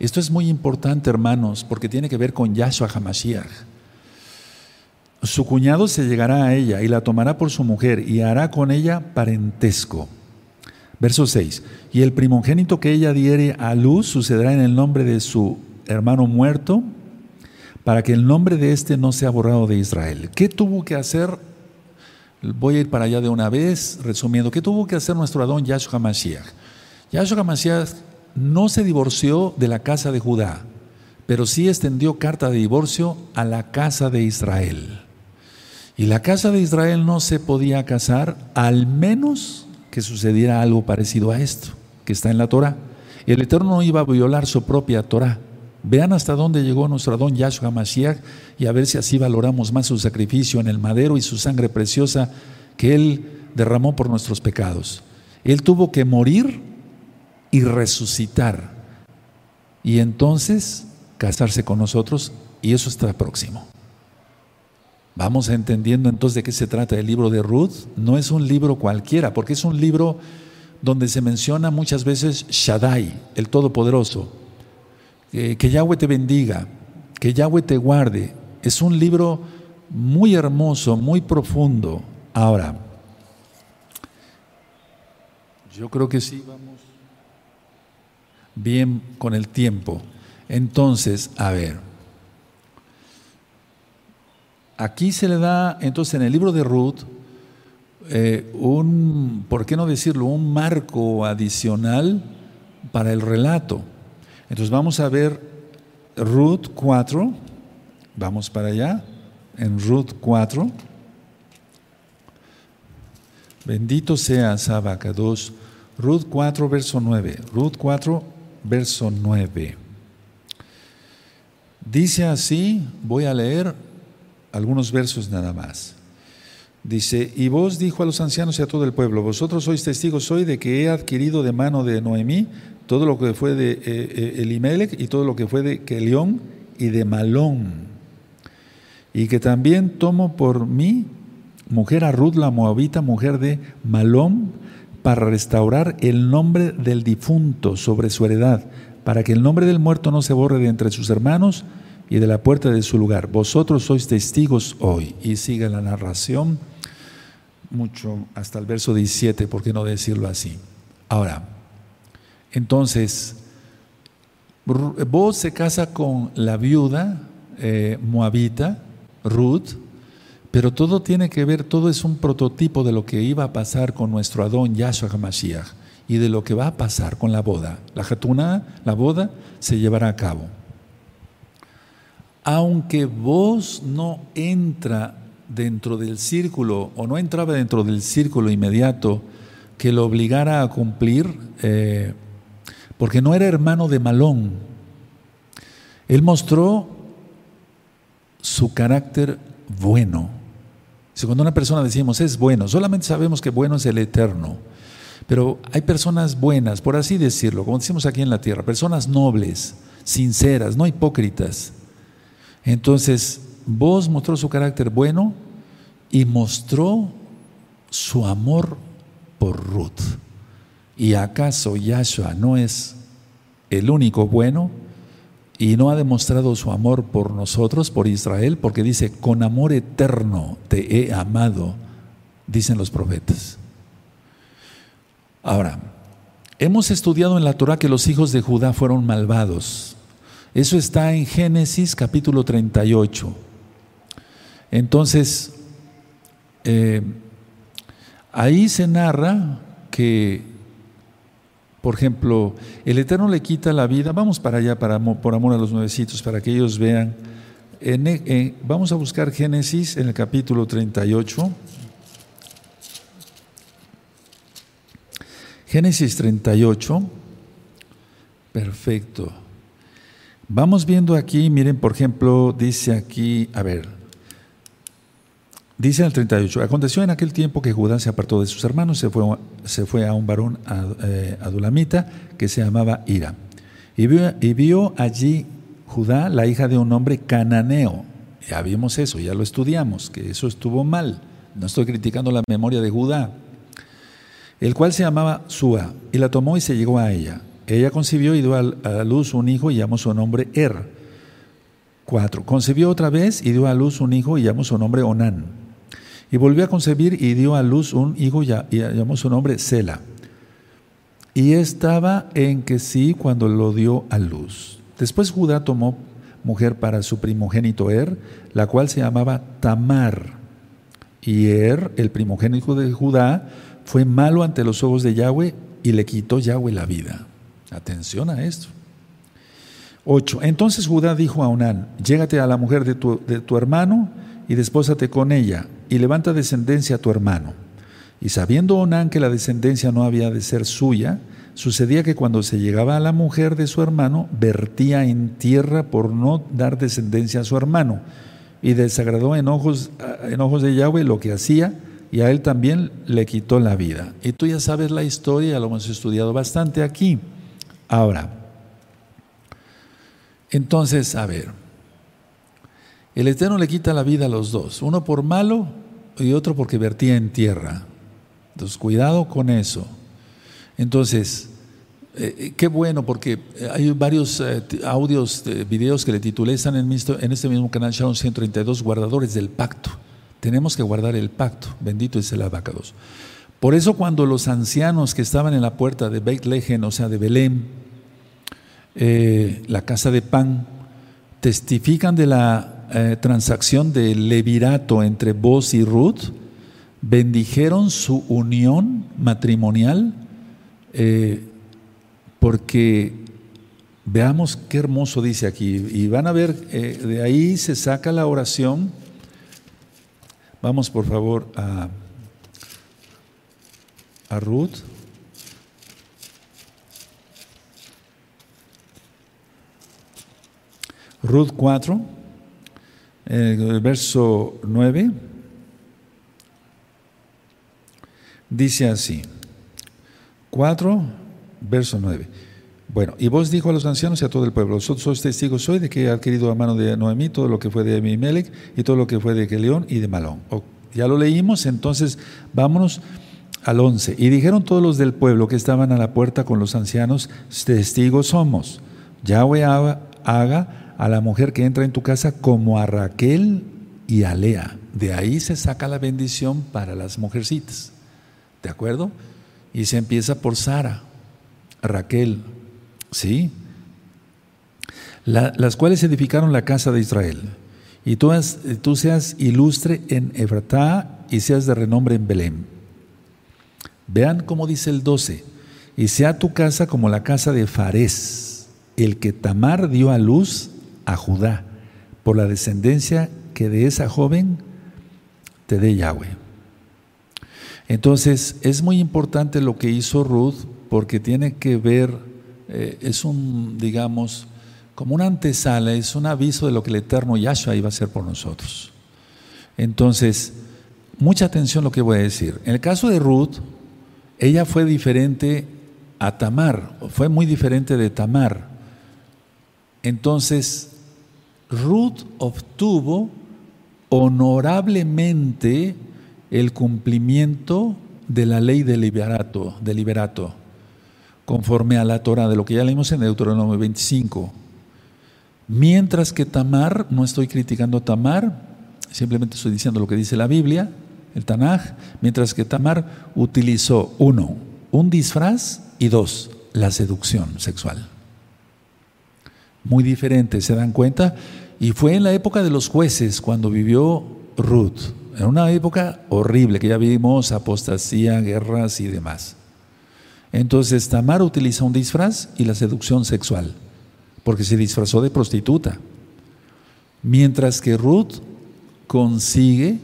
Esto es muy importante, hermanos, porque tiene que ver con Yahshua HaMashiach. Su cuñado se llegará a ella y la tomará por su mujer y hará con ella parentesco. Verso 6. Y el primogénito que ella diere a luz sucederá en el nombre de su hermano muerto, para que el nombre de éste no sea borrado de Israel. ¿Qué tuvo que hacer? Voy a ir para allá de una vez, resumiendo. ¿Qué tuvo que hacer nuestro Adón Yahshua Mashiach? Yahshua Mashiach no se divorció de la casa de Judá, pero sí extendió carta de divorcio a la casa de Israel. Y la casa de Israel no se podía casar al menos que sucediera algo parecido a esto, que está en la Torah. El Eterno no iba a violar su propia Torah. Vean hasta dónde llegó nuestro Adón Yahshua Mashiach y a ver si así valoramos más su sacrificio en el madero y su sangre preciosa que Él derramó por nuestros pecados. Él tuvo que morir y resucitar y entonces casarse con nosotros y eso está próximo. Vamos entendiendo entonces de qué se trata el libro de Ruth. No es un libro cualquiera, porque es un libro donde se menciona muchas veces Shaddai, el Todopoderoso. que Yahweh te bendiga, que Yahweh te guarde. Es un libro muy hermoso, muy profundo. Ahora, yo creo que sí vamos bien con el tiempo. Entonces, a ver. Aquí se le da, entonces, en el libro de Ruth, eh, un, ¿por qué no decirlo?, un marco adicional para el relato. Entonces vamos a ver Ruth 4, vamos para allá, en Ruth 4. Bendito sea Sabacados. Ruth 4, verso 9. Ruth 4, verso 9. Dice así, voy a leer algunos versos nada más. Dice, y vos dijo a los ancianos y a todo el pueblo, vosotros sois testigos hoy de que he adquirido de mano de Noemí todo lo que fue de eh, eh, Elimelech y todo lo que fue de Kelión y de Malón. Y que también tomo por mí mujer a la Moabita, mujer de Malón, para restaurar el nombre del difunto sobre su heredad, para que el nombre del muerto no se borre de entre sus hermanos, y de la puerta de su lugar. Vosotros sois testigos hoy. Y sigue la narración mucho hasta el verso 17, ¿por qué no decirlo así? Ahora, entonces, vos se casa con la viuda eh, moabita, Ruth, pero todo tiene que ver, todo es un prototipo de lo que iba a pasar con nuestro Adón Yahshua HaMashiach y de lo que va a pasar con la boda. La jatuna, la boda, se llevará a cabo aunque vos no entra dentro del círculo o no entraba dentro del círculo inmediato que lo obligara a cumplir, eh, porque no era hermano de Malón. Él mostró su carácter bueno. Si cuando una persona decimos es bueno, solamente sabemos que bueno es el eterno. Pero hay personas buenas, por así decirlo, como decimos aquí en la tierra, personas nobles, sinceras, no hipócritas entonces, vos mostró su carácter bueno y mostró su amor por Ruth. ¿Y acaso Yahshua no es el único bueno y no ha demostrado su amor por nosotros, por Israel? Porque dice, con amor eterno te he amado, dicen los profetas. Ahora, hemos estudiado en la Torah que los hijos de Judá fueron malvados. Eso está en Génesis capítulo 38. Entonces, eh, ahí se narra que, por ejemplo, el Eterno le quita la vida. Vamos para allá, para, por amor a los nuevecitos, para que ellos vean. E, vamos a buscar Génesis en el capítulo 38. Génesis 38. Perfecto. Vamos viendo aquí, miren, por ejemplo, dice aquí, a ver, dice en el 38, aconteció en aquel tiempo que Judá se apartó de sus hermanos, se fue, se fue a un varón eh, adulamita que se llamaba Ira. Y vio, y vio allí Judá, la hija de un hombre cananeo. Ya vimos eso, ya lo estudiamos, que eso estuvo mal. No estoy criticando la memoria de Judá. El cual se llamaba Sua, y la tomó y se llegó a ella. Ella concibió y dio a luz un hijo y llamó su nombre Er. Cuatro. Concibió otra vez y dio a luz un hijo y llamó su nombre Onán. Y volvió a concebir y dio a luz un hijo y llamó su nombre Sela. Y estaba en que sí cuando lo dio a luz. Después Judá tomó mujer para su primogénito Er, la cual se llamaba Tamar. Y Er, el primogénito de Judá, fue malo ante los ojos de Yahweh y le quitó Yahweh la vida. Atención a esto. 8. Entonces Judá dijo a Onán, llégate a la mujer de tu, de tu hermano y despósate con ella y levanta descendencia a tu hermano. Y sabiendo Onán que la descendencia no había de ser suya, sucedía que cuando se llegaba a la mujer de su hermano, vertía en tierra por no dar descendencia a su hermano. Y desagradó en en ojos de Yahweh lo que hacía, y a él también le quitó la vida. Y tú ya sabes la historia, lo hemos estudiado bastante aquí. Ahora, entonces, a ver, El Eterno le quita la vida a los dos, uno por malo y otro porque vertía en tierra. Entonces, cuidado con eso. Entonces, eh, eh, qué bueno, porque hay varios eh, audios, videos que le titulé, en, este mismo canal Sharon 132, guardadores del pacto. Tenemos que guardar el pacto. Bendito es el abacados. Por eso cuando los ancianos que estaban en la puerta de Beit Lejen, o sea, de Belén, la casa de pan, testifican de la transacción del levirato entre vos y Ruth, bendijeron su unión matrimonial porque veamos qué hermoso dice aquí. Y van a ver, eh, de ahí se saca la oración. Vamos por favor a, a Ruth. Ruth 4, el verso 9, dice así, 4, verso 9. Bueno, y vos dijo a los ancianos y a todo el pueblo, vosotros sois testigos soy de que he adquirido a mano de Noemí todo lo que fue de Abimelech y todo lo que fue de Keleón y de Malón. ya lo leímos, entonces vámonos al 11. Y dijeron todos los del pueblo que estaban a la puerta con los ancianos, testigos somos. Yahweh haga a la mujer que entra en tu casa como a Raquel y a Lea. De ahí se saca la bendición para las mujercitas. ¿De acuerdo? Y se empieza por Sara. Raquel, ¿sí? las cuales edificaron la casa de Israel. Y tú, tú seas ilustre en Efratá y seas de renombre en Belén. Vean cómo dice el 12. Y sea tu casa como la casa de Farés, el que Tamar dio a luz a Judá, por la descendencia que de esa joven te dé Yahweh. Entonces, es muy importante lo que hizo Ruth porque tiene que ver, eh, es un, digamos, como una antesala, es un aviso de lo que el eterno Yahshua iba a hacer por nosotros. Entonces, mucha atención lo que voy a decir. En el caso de Ruth, ella fue diferente a Tamar, fue muy diferente de Tamar. Entonces, Ruth obtuvo honorablemente el cumplimiento de la ley de liberato, liberato conforme a la Torah, de lo que ya leímos en Deuteronomio 25. Mientras que Tamar, no estoy criticando a Tamar, simplemente estoy diciendo lo que dice la Biblia, el Tanaj, mientras que Tamar utilizó, uno, un disfraz y dos, la seducción sexual. Muy diferente, ¿se dan cuenta? Y fue en la época de los jueces cuando vivió Ruth, en una época horrible que ya vimos apostasía, guerras y demás. Entonces Tamar utiliza un disfraz y la seducción sexual, porque se disfrazó de prostituta. Mientras que Ruth consigue,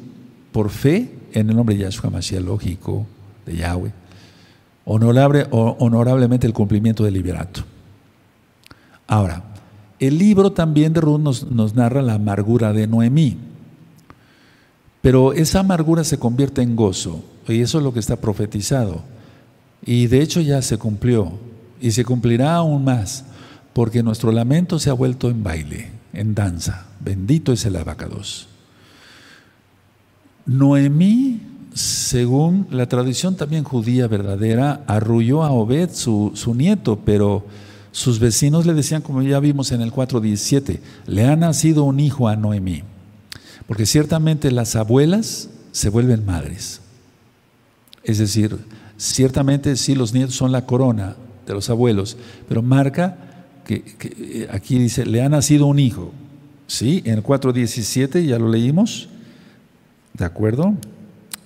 por fe, en el nombre de Yahshua Mashiach lógico, de Yahweh, honorable, honorablemente el cumplimiento del liberato. Ahora, el libro también de Ruth nos, narra la amargura de Noemí, pero esa amargura se convierte en gozo, y eso es lo que está profetizado. Y de hecho ya se cumplió y se cumplirá aún más, porque nuestro lamento se ha vuelto en baile, en danza. Bendito es el abacados. Noemí, según la tradición también judía verdadera, arrulló a Obed, su nieto, pero sus vecinos le decían, como ya vimos en el 4.17, le ha nacido un hijo a Noemí. Porque ciertamente las abuelas se vuelven madres. Es decir, Ciertamente sí, los nietos son la corona de los abuelos, pero marca que, eh, aquí dice, le ha nacido un hijo. Sí, en el 4.17 ya lo leímos, ¿de acuerdo?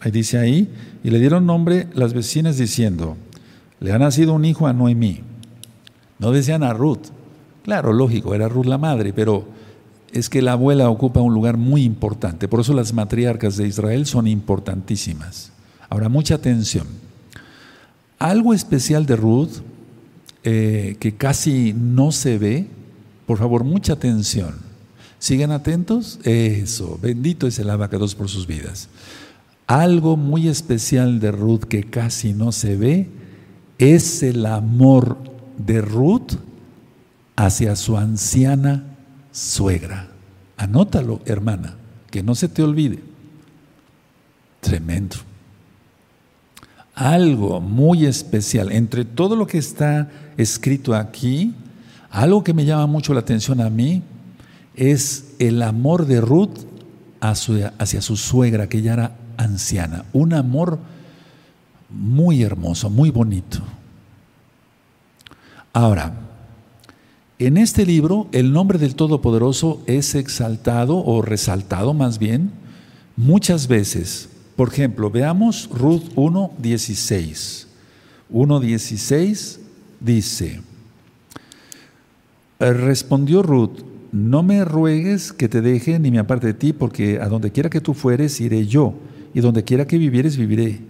Ahí dice ahí, y le dieron nombre las vecinas diciendo, le ha nacido un hijo a Noemí. No decían a Ruth, claro, lógico, era Ruth la madre, pero es que la abuela ocupa un lugar muy importante, por eso las matriarcas de Israel son importantísimas. Ahora, mucha atención. Algo especial de Ruth, eh, que casi no se ve, por favor, mucha atención. ¿Siguen atentos? Eso, bendito es el abacados por sus vidas. Algo muy especial de Ruth que casi no se ve es el amor de Ruth hacia su anciana suegra, Anótalo, hermana, que no se te olvide. Tremendo. Algo muy especial. Entre todo lo que está escrito aquí, algo que me llama mucho la atención a mí es el amor de Ruth hacia su suegra, que ya era anciana. Un amor muy hermoso, muy bonito. Ahora, en este libro el nombre del Todopoderoso es exaltado o resaltado más bien muchas veces. Por ejemplo, veamos Ruth 1.16. 1.16 dice, respondió Ruth, no me ruegues que te deje ni me aparte de ti, porque a donde quiera que tú fueres iré yo, y donde quiera que vivieres viviré.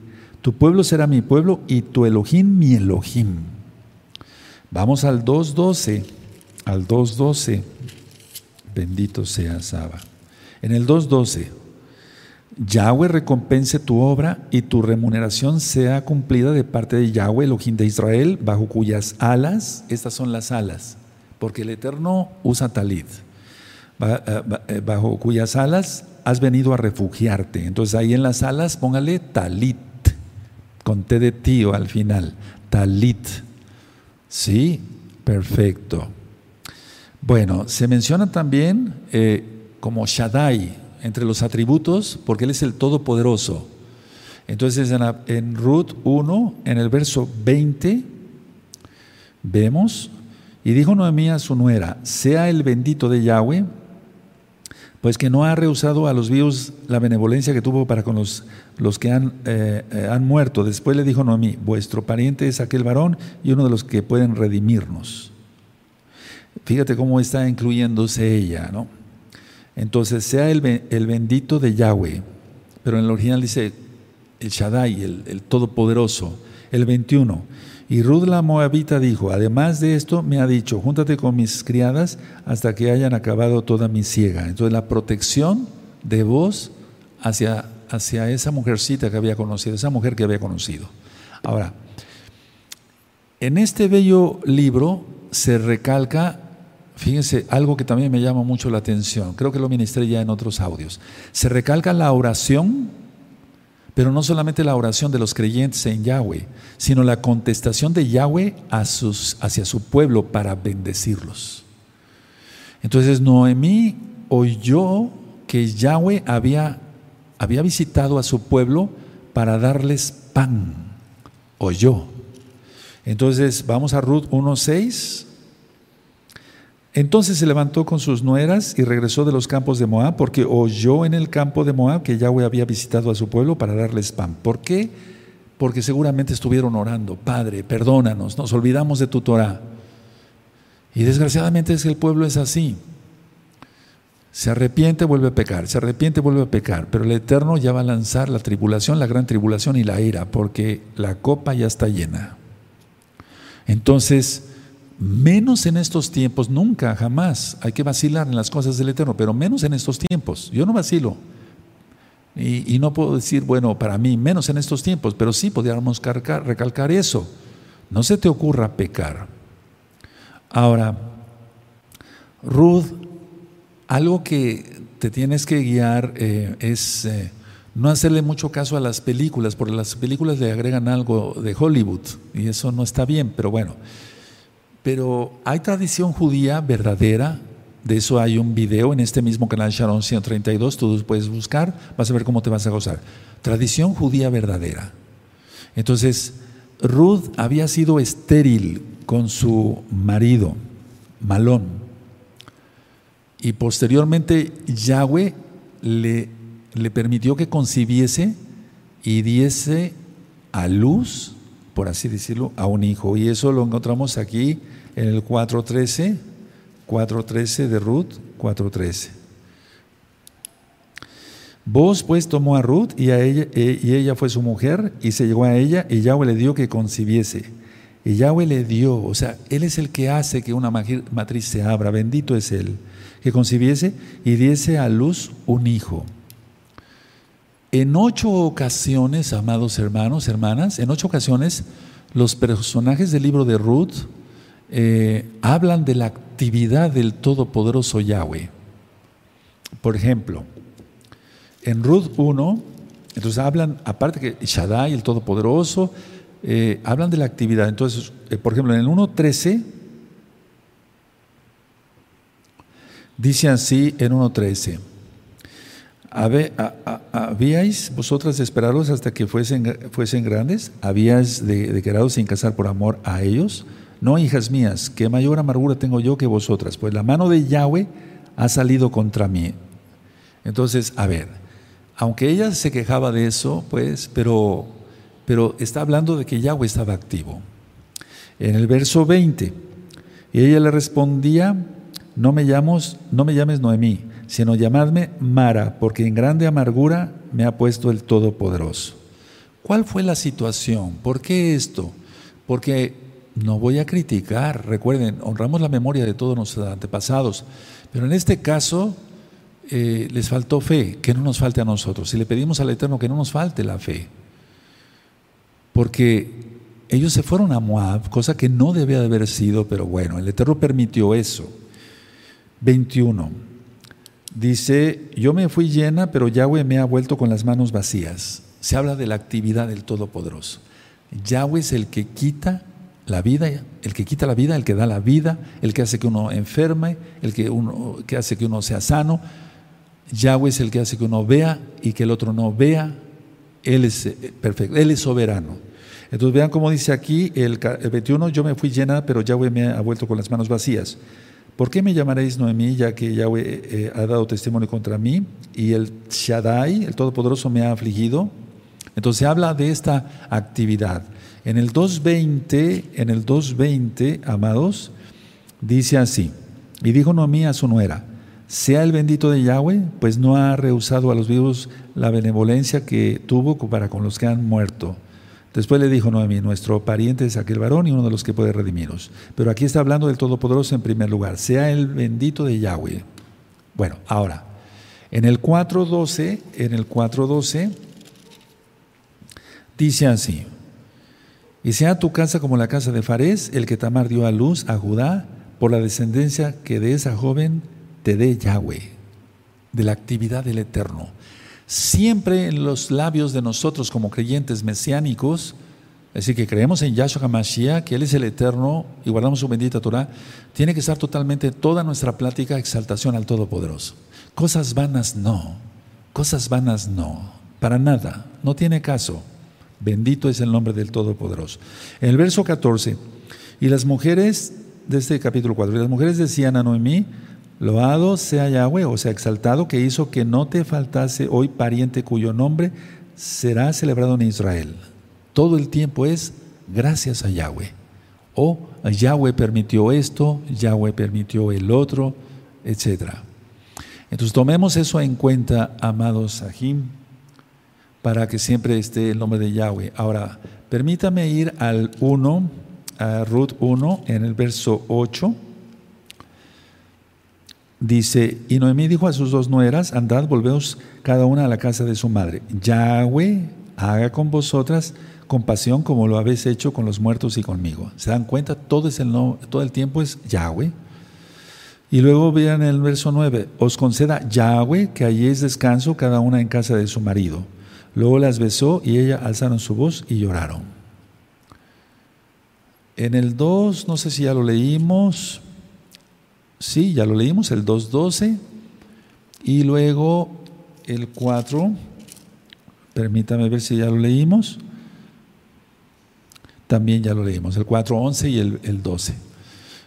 Tu pueblo será mi pueblo y tu Elohim mi Elohim. Vamos al 2.12 al 2.12. Bendito sea Saba. En el 2.12, Yahweh recompense tu obra y tu remuneración sea cumplida de parte de Yahweh, Elohim de Israel, bajo cuyas alas, estas son las alas, porque el Eterno usa talit, eh, eh, bajo cuyas alas has venido a refugiarte. Entonces ahí en las alas póngale talit, con de tío al final, talit. Sí, perfecto. Bueno, se menciona también eh, como Shaddai entre los atributos, porque Él es el Todopoderoso. Entonces en, en Ruth 1, en el verso 20, vemos, y dijo Noemí a su nuera, sea el bendito de Yahweh, pues que no ha rehusado a los vivos la benevolencia que tuvo para con los, los que han, eh, eh, han muerto. Después le dijo Noemí, vuestro pariente es aquel varón y uno de los que pueden redimirnos. Fíjate cómo está incluyéndose ella, ¿no? Entonces, sea el, bendito de Yahweh, pero en el original dice el Shaddai, el, el Todopoderoso. El 21. Y Ruth la Moabita dijo, además de esto me ha dicho, júntate con mis criadas hasta que hayan acabado toda mi ciega. Entonces la protección de voz hacia, hacia esa mujercita que había conocido, esa mujer que había conocido. Ahora, en este bello libro se recalca Fíjense, algo que también me llama mucho la atención, creo que lo ministré ya en otros audios. Se recalca la oración, pero no solamente la oración de los creyentes en Yahweh, sino la contestación de Yahweh hacia su pueblo para bendecirlos. Entonces Noemí oyó que Yahweh había, había visitado a su pueblo para darles pan. Oyó. Entonces vamos a Ruth 1.6. Entonces se levantó con sus nueras y regresó de los campos de Moab, porque oyó en el campo de Moab que Yahweh había visitado a su pueblo para darles pan. ¿Por qué? Porque seguramente estuvieron orando, Padre, perdónanos, nos olvidamos de tu Torah. Y desgraciadamente es que el pueblo es así. Se arrepiente, vuelve a pecar, se arrepiente, vuelve a pecar, pero el Eterno ya va a lanzar la tribulación, la gran tribulación y la ira, porque la copa ya está llena. Entonces, Menos en estos tiempos, nunca, jamás. Hay que vacilar en las cosas del Eterno, pero menos en estos tiempos. Yo no vacilo. Y, no puedo decir, bueno, para mí, menos en estos tiempos, pero sí podríamos recalcar eso. No se te ocurra pecar. Ahora, Ruth, algo que te tienes que guiar eh, es eh, no hacerle mucho caso a las películas, porque las películas le agregan algo de Hollywood y eso no está bien, pero bueno. Pero hay tradición judía verdadera, de eso hay un video en este mismo canal Sharon 132, tú puedes buscar, vas a ver cómo te vas a gozar. Tradición judía verdadera. Entonces, Ruth había sido estéril con su marido, Malón, y posteriormente Yahweh le, le permitió que concibiese y diese a luz, por así decirlo, a un hijo. Y eso lo encontramos aquí en el 4.13, 4.13 de Ruth, 4.13. Vos pues tomó a Ruth y, a ella, e, y ella fue su mujer y se llegó a ella y Yahweh le dio que concibiese. Y Yahweh le dio, o sea, Él es el que hace que una matriz se abra, bendito es Él, que concibiese y diese a luz un hijo. En ocho ocasiones, amados hermanos, hermanas, en ocho ocasiones, los personajes del libro de Ruth, eh, hablan de la actividad del Todopoderoso Yahweh. Por ejemplo, en Ruth 1, entonces hablan, aparte que Shaddai, el Todopoderoso, eh, hablan de la actividad. Entonces, eh, por ejemplo, en el 1.13, dice así en 1.13. ¿Habíais vosotras de hasta que fuesen, fuesen grandes? ¿Habíais de, sin casar por amor a ellos? No, hijas mías, que mayor amargura tengo yo que vosotras, pues la mano de Yahweh ha salido contra mí. Entonces, a ver, aunque ella se quejaba de eso, pues, pero, pero está hablando de que Yahweh estaba activo. En el verso 20, y ella le respondía, no me, llamos, no me llames Noemí, sino llamadme Mara, porque en grande amargura me ha puesto el Todopoderoso. ¿Cuál fue la situación? ¿Por qué esto? Porque no voy a criticar, recuerden, honramos la memoria de todos nuestros antepasados, pero en este caso eh, les faltó fe, que no nos falte a nosotros. Y le pedimos al Eterno que no nos falte la fe, porque ellos se fueron a Moab, cosa que no debía de haber sido, pero bueno, el Eterno permitió eso. 21. Dice, yo me fui llena, pero Yahweh me ha vuelto con las manos vacías. Se habla de la actividad del Todopoderoso. Yahweh es el que quita la vida, el que quita la vida, el que da la vida, el que hace que uno enferme, el que, uno, que hace que uno sea sano. Yahweh es el que hace que uno vea y que el otro no vea. Él es eh, perfecto, Él es soberano. Entonces vean cómo dice aquí el, 21, yo me fui llena, pero Yahweh me ha vuelto con las manos vacías. ¿Por qué me llamaréis Noemí, ya que Yahweh eh, eh, ha dado testimonio contra mí y el Shaddai, el Todopoderoso, me ha afligido? Entonces habla de esta actividad. En el 2.20, en el 2.20, amados, dice así, y dijo Noemí a su nuera, sea el bendito de Yahweh, pues no ha rehusado a los vivos la benevolencia que tuvo para con los que han muerto. Después le dijo Noemí, nuestro pariente es aquel varón y uno de los que puede redimirnos. Pero aquí está hablando del Todopoderoso en primer lugar, sea el bendito de Yahweh. Bueno, ahora, en el 4.12, en el 4.12, dice así, y sea tu casa como la casa de Farés, el que Tamar dio a luz a Judá, por la descendencia que de esa joven te dé Yahweh, de la actividad del Eterno. Siempre en los labios de nosotros como creyentes mesiánicos, es decir, que creemos en Yahshua HaMashiach, que Él es el Eterno y guardamos su bendita Torah, tiene que estar totalmente toda nuestra plática exaltación al Todopoderoso. Cosas vanas no, cosas vanas no, para nada, no tiene caso. Bendito es el nombre del Todopoderoso. En el verso 14, y las mujeres de este capítulo 4, y las mujeres decían a Noemí, loado sea Yahweh, o sea, exaltado, que hizo que no te faltase hoy pariente cuyo nombre será celebrado en Israel. Todo el tiempo es gracias a Yahweh. O Yahweh permitió esto, Yahweh permitió el otro, etc. Entonces tomemos eso en cuenta, amados Sahim para que siempre esté el nombre de Yahweh. Ahora, permítame ir al 1, a Ruth 1, en el verso 8. Dice, y Noemí dijo a sus dos nueras, andad, volveos cada una a la casa de su madre. Yahweh haga con vosotras compasión como lo habéis hecho con los muertos y conmigo. ¿Se dan cuenta? Todo, es el, todo el tiempo es Yahweh. Y luego vean el verso 9, os conceda Yahweh que es descanso cada una en casa de su marido. Luego las besó y ella alzaron su voz y lloraron. En el 2, no sé si ya lo leímos. Sí, ya lo leímos, el 2.12. Y luego el 4. Permítame ver si ya lo leímos. También ya lo leímos, el 4.11 y el, el 12.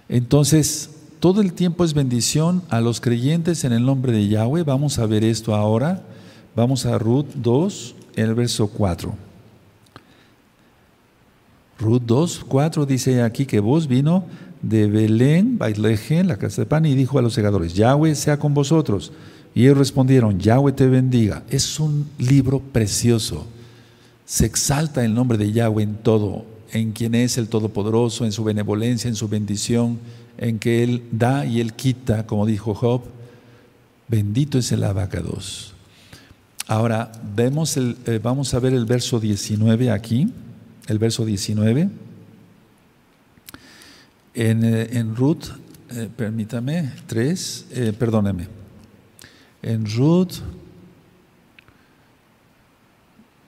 Entonces, todo el tiempo es bendición a los creyentes en el nombre de Yahweh. Vamos a ver esto ahora. Vamos a Ruth 2, el verso 4. Ruth 2, 4 dice aquí que vos vino de Belén, Bailejen, la casa de pan, y dijo a los segadores, Yahweh sea con vosotros. Y ellos respondieron, Yahweh te bendiga. Es un libro precioso. Se exalta el nombre de Yahweh en todo, en quien es el Todopoderoso, en su benevolencia, en su bendición, en que Él da y Él quita, como dijo Job. Bendito es el abacados. Ahora, vemos el, eh, vamos a ver el verso 19 aquí, el verso 19. En, eh, en Ruth, eh, permítame, 3, perdóneme. en Ruth,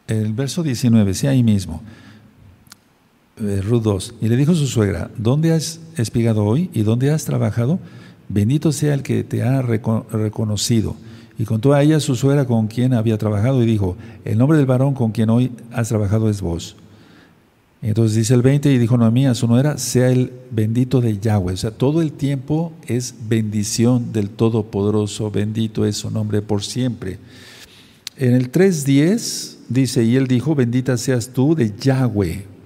el verso 19, sí, ahí mismo. Ruth 2. Y le dijo su suegra, ¿dónde has espigado hoy y dónde has trabajado? Bendito sea el que te ha reconocido. Y contó a ella su suegra con quien había trabajado y dijo, el nombre del varón con quien hoy has trabajado es vos. Entonces dice el 20 y dijo Noemí a su nuera, sea el bendito de Yahweh. O sea, todo el tiempo es bendición del Todopoderoso, bendito es su nombre por siempre. En el 3.10 dice, y él dijo, bendita seas tú de Yahweh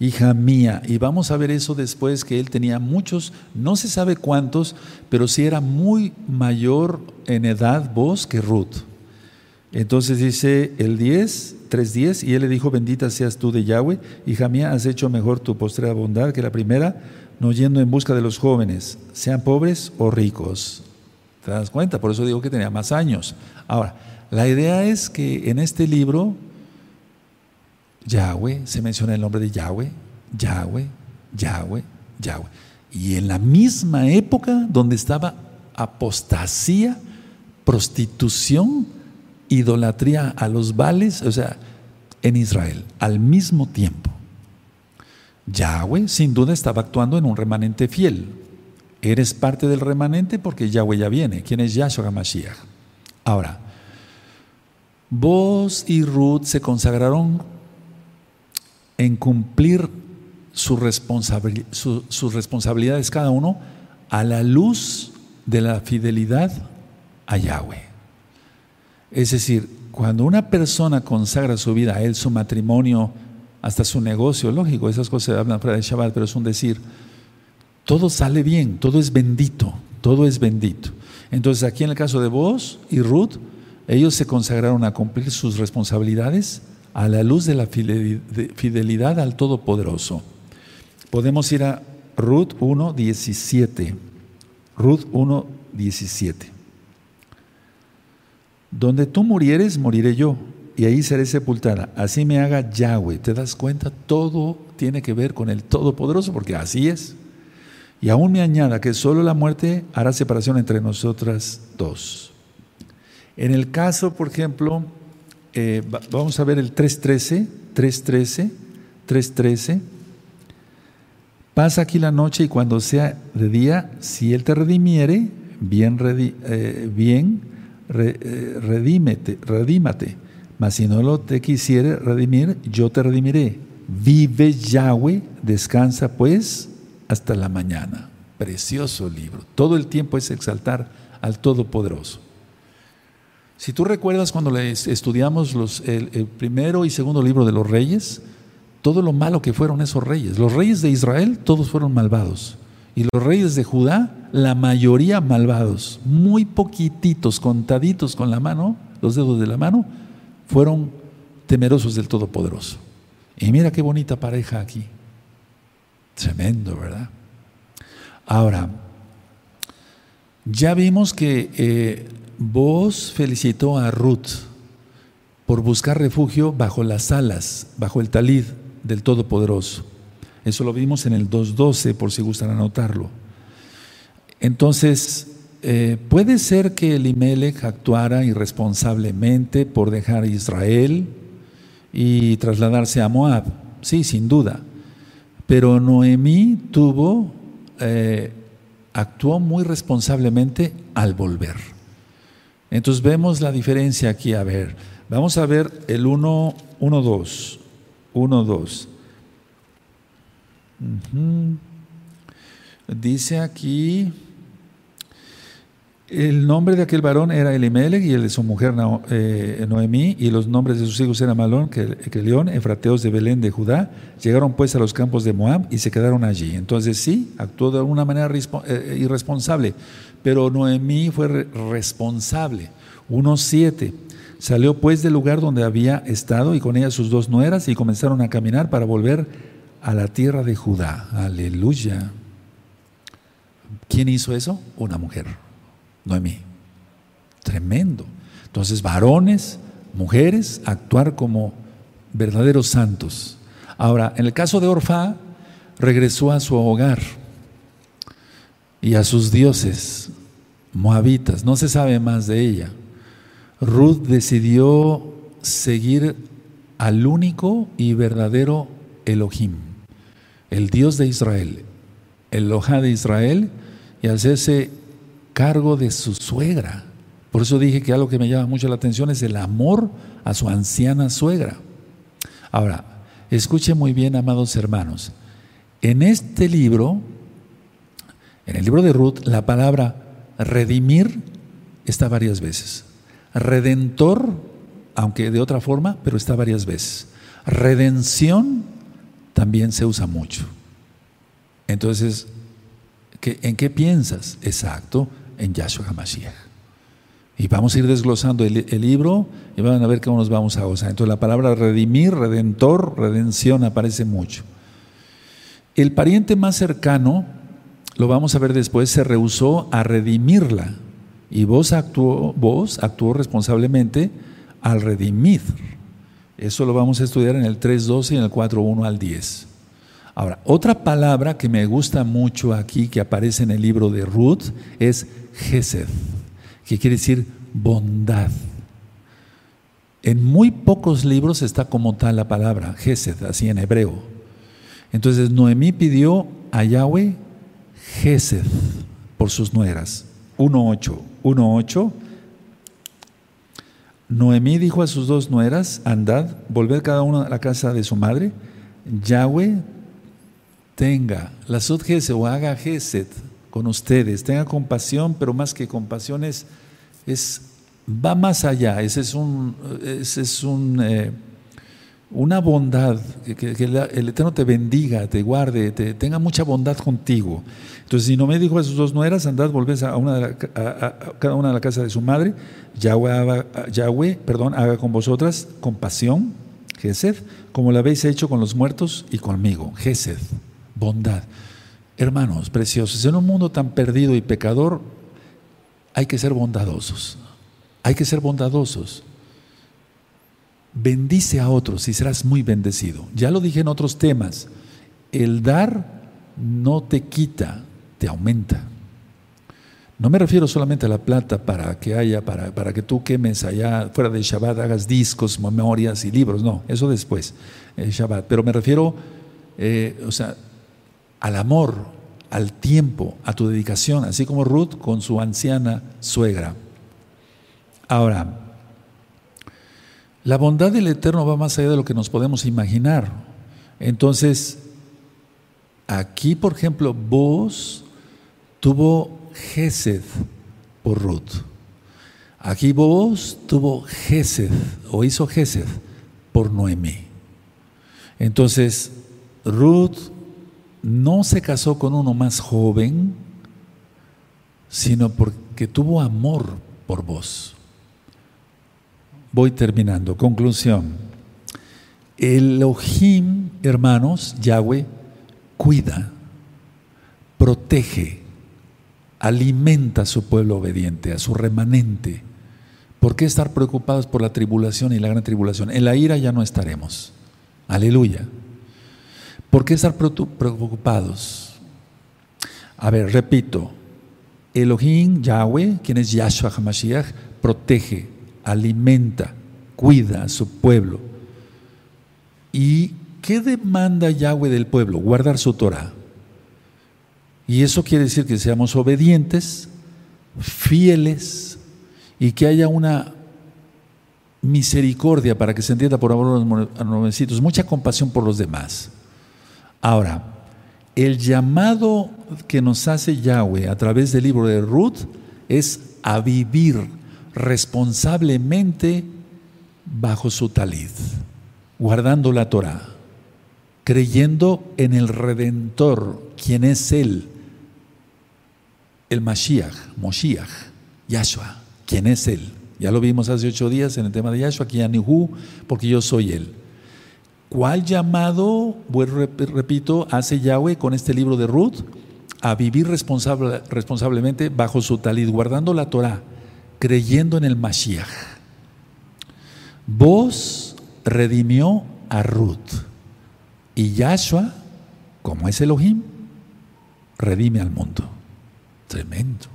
hija mía. Y vamos a ver eso después, que él tenía muchos, no se sabe cuántos, pero sí era muy mayor en edad vos que Ruth. Entonces dice el 10, 3.10, y él le dijo, bendita seas tú de Yahweh, hija mía, has hecho mejor tu postrera bondad que la primera, no yendo en busca de los jóvenes, sean pobres o ricos. ¿Te das cuenta? Por eso digo que tenía más años. Ahora, la idea es que en este libro Yahweh, se menciona el nombre de Yahweh, Yahweh, Yahweh, Yahweh. Y en la misma época donde estaba apostasía, prostitución, idolatría a los vales, o sea, en Israel, al mismo tiempo. Yahweh sin duda estaba actuando en un remanente fiel. Eres parte del remanente porque Yahweh ya viene. ¿Quién es Yahshua HaMashiach? Ahora, vos y Ruth se consagraron en cumplir sus responsabilidades cada uno a la luz de la fidelidad a Yahweh. Es decir, cuando una persona consagra su vida a Él, su matrimonio, hasta su negocio, lógico, esas cosas se hablan fuera de Shabbat, pero es un decir, todo sale bien, todo es bendito, todo es bendito. Entonces aquí en el caso de vos y Ruth, ellos se consagraron a cumplir sus responsabilidades a la luz de la fidelidad al Todopoderoso. Podemos ir a Ruth 1, 17. Ruth 1, 17. Donde tú murieres, moriré yo, y ahí seré sepultada. Así me haga Yahweh. ¿Te das cuenta? Todo tiene que ver con el Todopoderoso, porque así es. Y aún me añada que solo la muerte hará separación entre nosotras dos. En el caso, por ejemplo, eh, vamos a ver el 3.13, 3.13, 3.13. Pasa aquí la noche y cuando sea de día, si Él te redimiere, bien, eh, bien eh, redímete, redímate. Mas si no lo te quisiere redimir, yo te redimiré. Vive Yahweh, descansa pues hasta la mañana. Precioso libro. Todo el tiempo es exaltar al Todopoderoso. Si tú recuerdas cuando estudiamos el, primero y segundo libro de los reyes, todo lo malo que fueron esos reyes. Los reyes de Israel, todos fueron malvados. Y los reyes de Judá, la mayoría malvados. Muy poquititos, contaditos con la mano, los dedos de la mano, fueron temerosos del Todopoderoso. Y mira qué bonita pareja aquí. Tremendo, ¿verdad? Ahora, ya vimos que eh, Vos felicitó a Ruth por buscar refugio bajo las alas, bajo el talid del Todopoderoso. Eso lo vimos en el 2.12, por si gustan anotarlo. Entonces, eh, puede ser que Elimelech actuara irresponsablemente por dejar a Israel y trasladarse a Moab. Sí, sin duda. Pero Noemí tuvo, eh, actuó muy responsablemente al volver. Entonces vemos la diferencia aquí. A ver, vamos a ver el 1, 1, 2. 1, 2. Dice aquí, el nombre de aquel varón era Elimelech y el de su mujer eh, Noemí, y los nombres de sus hijos eran Malón, León, Efrateos de Belén de Judá. Llegaron pues a los campos de Moab y se quedaron allí. Entonces sí, actuó de alguna manera eh, irresponsable pero Noemí fue responsable. 1.7. Salió pues del lugar donde había estado y con ella sus dos nueras y comenzaron a caminar para volver a la tierra de Judá. Aleluya. ¿Quién hizo eso? Una mujer, Noemí. Tremendo. Entonces, varones, mujeres, actuar como verdaderos santos. Ahora, en el caso de Orfá, regresó a su hogar y a sus dioses. moabitas, no se sabe más de ella. Ruth decidió seguir al único y verdadero Elohim, el Dios de Israel, el Elohá de Israel, y hacerse cargo de su suegra. Por eso dije que algo que me llama mucho la atención es el amor a su anciana suegra. Ahora, escuche muy bien, amados hermanos. En este libro, en el libro de Ruth, la palabra redimir está varias veces. Redentor, aunque de otra forma, pero está varias veces. Redención también se usa mucho. Entonces, ¿en qué piensas? Exacto, en Yahshua HaMashiach. Y vamos a ir desglosando el, libro y van a ver cómo nos vamos a gozar. Entonces la palabra redimir, redentor, redención aparece mucho. El pariente más cercano, lo vamos a ver después, se rehusó a redimirla. Y vos actuó, vos actuó responsablemente al redimir. Eso lo vamos a estudiar en el 3.12 y en el 4.1 al 10. Ahora, otra palabra que me gusta mucho aquí, que aparece en el libro de Ruth, es Gesed, que quiere decir bondad. En muy pocos libros está como tal la palabra, Gesed, así en hebreo. Entonces Noemí pidió a Yahweh Gesed por sus nueras. 1.8. 1.8. Noemí dijo a sus dos nueras, andad, volver cada una a la casa de su madre. Yahweh tenga la sud o haga gesed con ustedes, tenga compasión, pero más que compasión es, va más allá, ese es un, ese es un eh, una bondad, que, el Eterno te bendiga, te guarde, te, tenga mucha bondad contigo. Entonces, si no me dijo a sus dos nueras, andad, volvés a, una a, cada una a la casa de su madre, Yahweh, Yahweh perdón, haga con vosotras compasión, Gesed, como lo habéis hecho con los muertos y conmigo, Gesed, bondad. Hermanos preciosos, en un mundo tan perdido y pecador, hay que ser bondadosos, hay que ser bondadosos bendice a otros y serás muy bendecido. Ya lo dije en otros temas, el dar no te quita, te aumenta. No me refiero solamente a la plata para que haya, para, para que tú quemes allá fuera de Shabbat, hagas discos, memorias y libros, no, eso después, el Shabbat. Pero me refiero, eh, o sea, al amor, al tiempo, a tu dedicación, así como Ruth con su anciana suegra. Ahora, la bondad del Eterno va más allá de lo que nos podemos imaginar. Entonces, aquí, por ejemplo, vos tuvo Gesed por Ruth. Aquí vos tuvo Gesed o hizo Gesed por Noemí. Entonces, Ruth no se casó con uno más joven, sino porque tuvo amor por vos. Voy terminando. Conclusión. Elohim, hermanos, Yahweh, cuida, protege, alimenta a su pueblo obediente, a su remanente. ¿Por qué estar preocupados por la tribulación y la gran tribulación? En la ira ya no estaremos. Aleluya. ¿Por qué estar preocupados? A ver, repito. Elohim, Yahweh, quien es Yahshua HaMashiach, protege, alimenta, cuida a su pueblo. ¿Y qué demanda Yahweh del pueblo? Guardar su Torah. Y eso quiere decir que seamos obedientes, fieles y que haya una misericordia para que se entienda por amor a los nuevecitos, mucha compasión por los demás. Ahora, el llamado que nos hace Yahweh a través del libro de Ruth es a vivir responsablemente bajo su talid, guardando la Torah, creyendo en el Redentor, quien es Él, el Mashiach, Moshiach, Yahshua, quien es Él. Ya lo vimos hace ocho días en el tema de Yahshua, aquí Anihu, porque yo soy Él. ¿Cuál llamado, repito, hace Yahweh con este libro de Ruth? A vivir responsable, responsablemente bajo su talid, guardando la Torah creyendo en el Mashiach. Vos redimió a Ruth y Yahshua, como es Elohim, redime al mundo. Tremendo.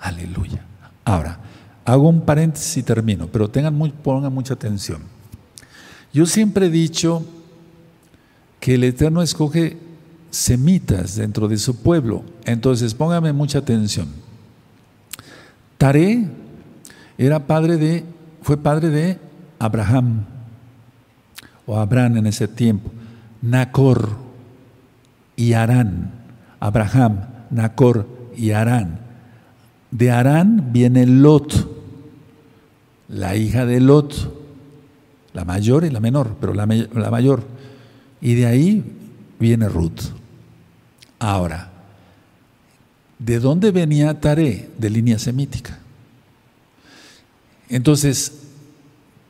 Aleluya. Ahora, hago un paréntesis y termino, pero tengan muy, pongan mucha atención. Yo siempre he dicho que el Eterno escoge semitas dentro de su pueblo. Entonces, póngame mucha atención. Taré era padre de, fue padre de Abraham, o Abraham en ese tiempo, Nacor y Arán. Abraham, Nacor y Arán. De Arán viene Lot, la hija de Lot, la mayor y la menor, pero la, mayor. Y de ahí viene Ruth. Ahora, ¿de dónde venía Taré? De línea semítica. Entonces,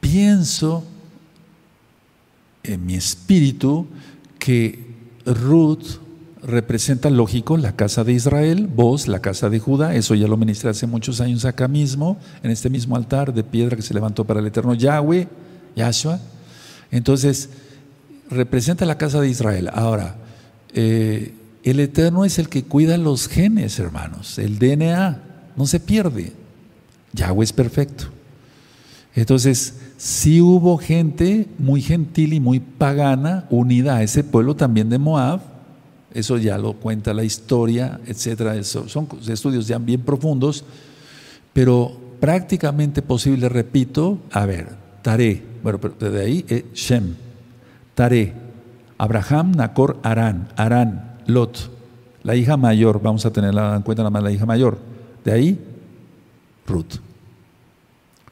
pienso en mi espíritu que Ruth representa, lógico, la casa de Israel, vos, la casa de Judá, eso ya lo ministré hace muchos años acá mismo, en este mismo altar de piedra que se levantó para el eterno Yahweh, Yahshua. Entonces, representa la casa de Israel. Ahora, eh, el eterno es el que cuida los genes, hermanos, el DNA, no se pierde. Yahweh es perfecto. Entonces, sí hubo gente muy gentil y muy pagana unida a ese pueblo también de Moab. Eso ya lo cuenta la historia, etcétera. Eso son estudios ya bien profundos, pero prácticamente posible, repito, a ver, Taré, bueno, pero de ahí eh, Shem, Taré, Abraham, Nacor, Arán, Arán, Lot, la hija mayor, vamos a tenerla en cuenta nada más la hija mayor. De ahí, Ruth.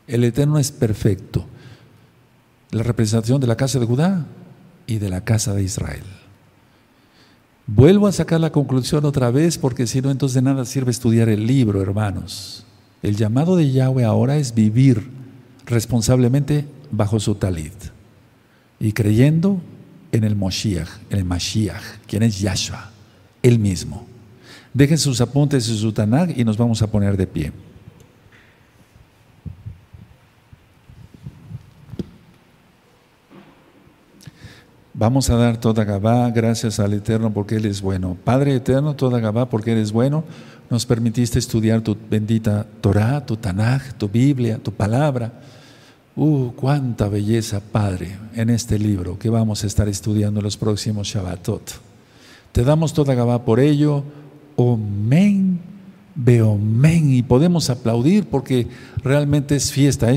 El Eterno es perfecto. La representación de la casa de Judá y de la casa de Israel. Vuelvo a sacar la conclusión otra vez porque si no, entonces de nada sirve estudiar el libro, hermanos. El llamado de Yahweh ahora es vivir responsablemente bajo su talit y creyendo en el Moshiach, el Mashiach, quien es Yahshua, él mismo. Dejen sus apuntes y su Tanakh y nos vamos a poner de pie. Vamos a dar toda Gabá, gracias al Eterno porque Él es bueno. Padre Eterno, toda Gabá porque Él es bueno. Nos permitiste estudiar tu bendita Torah, tu Tanaj, tu Biblia, tu palabra. Uh, cuánta belleza, Padre, en este libro que vamos a estar estudiando los próximos Shabbatot. Te damos toda Gabá por ello. Omen, Beomen. Y podemos aplaudir porque realmente es fiesta.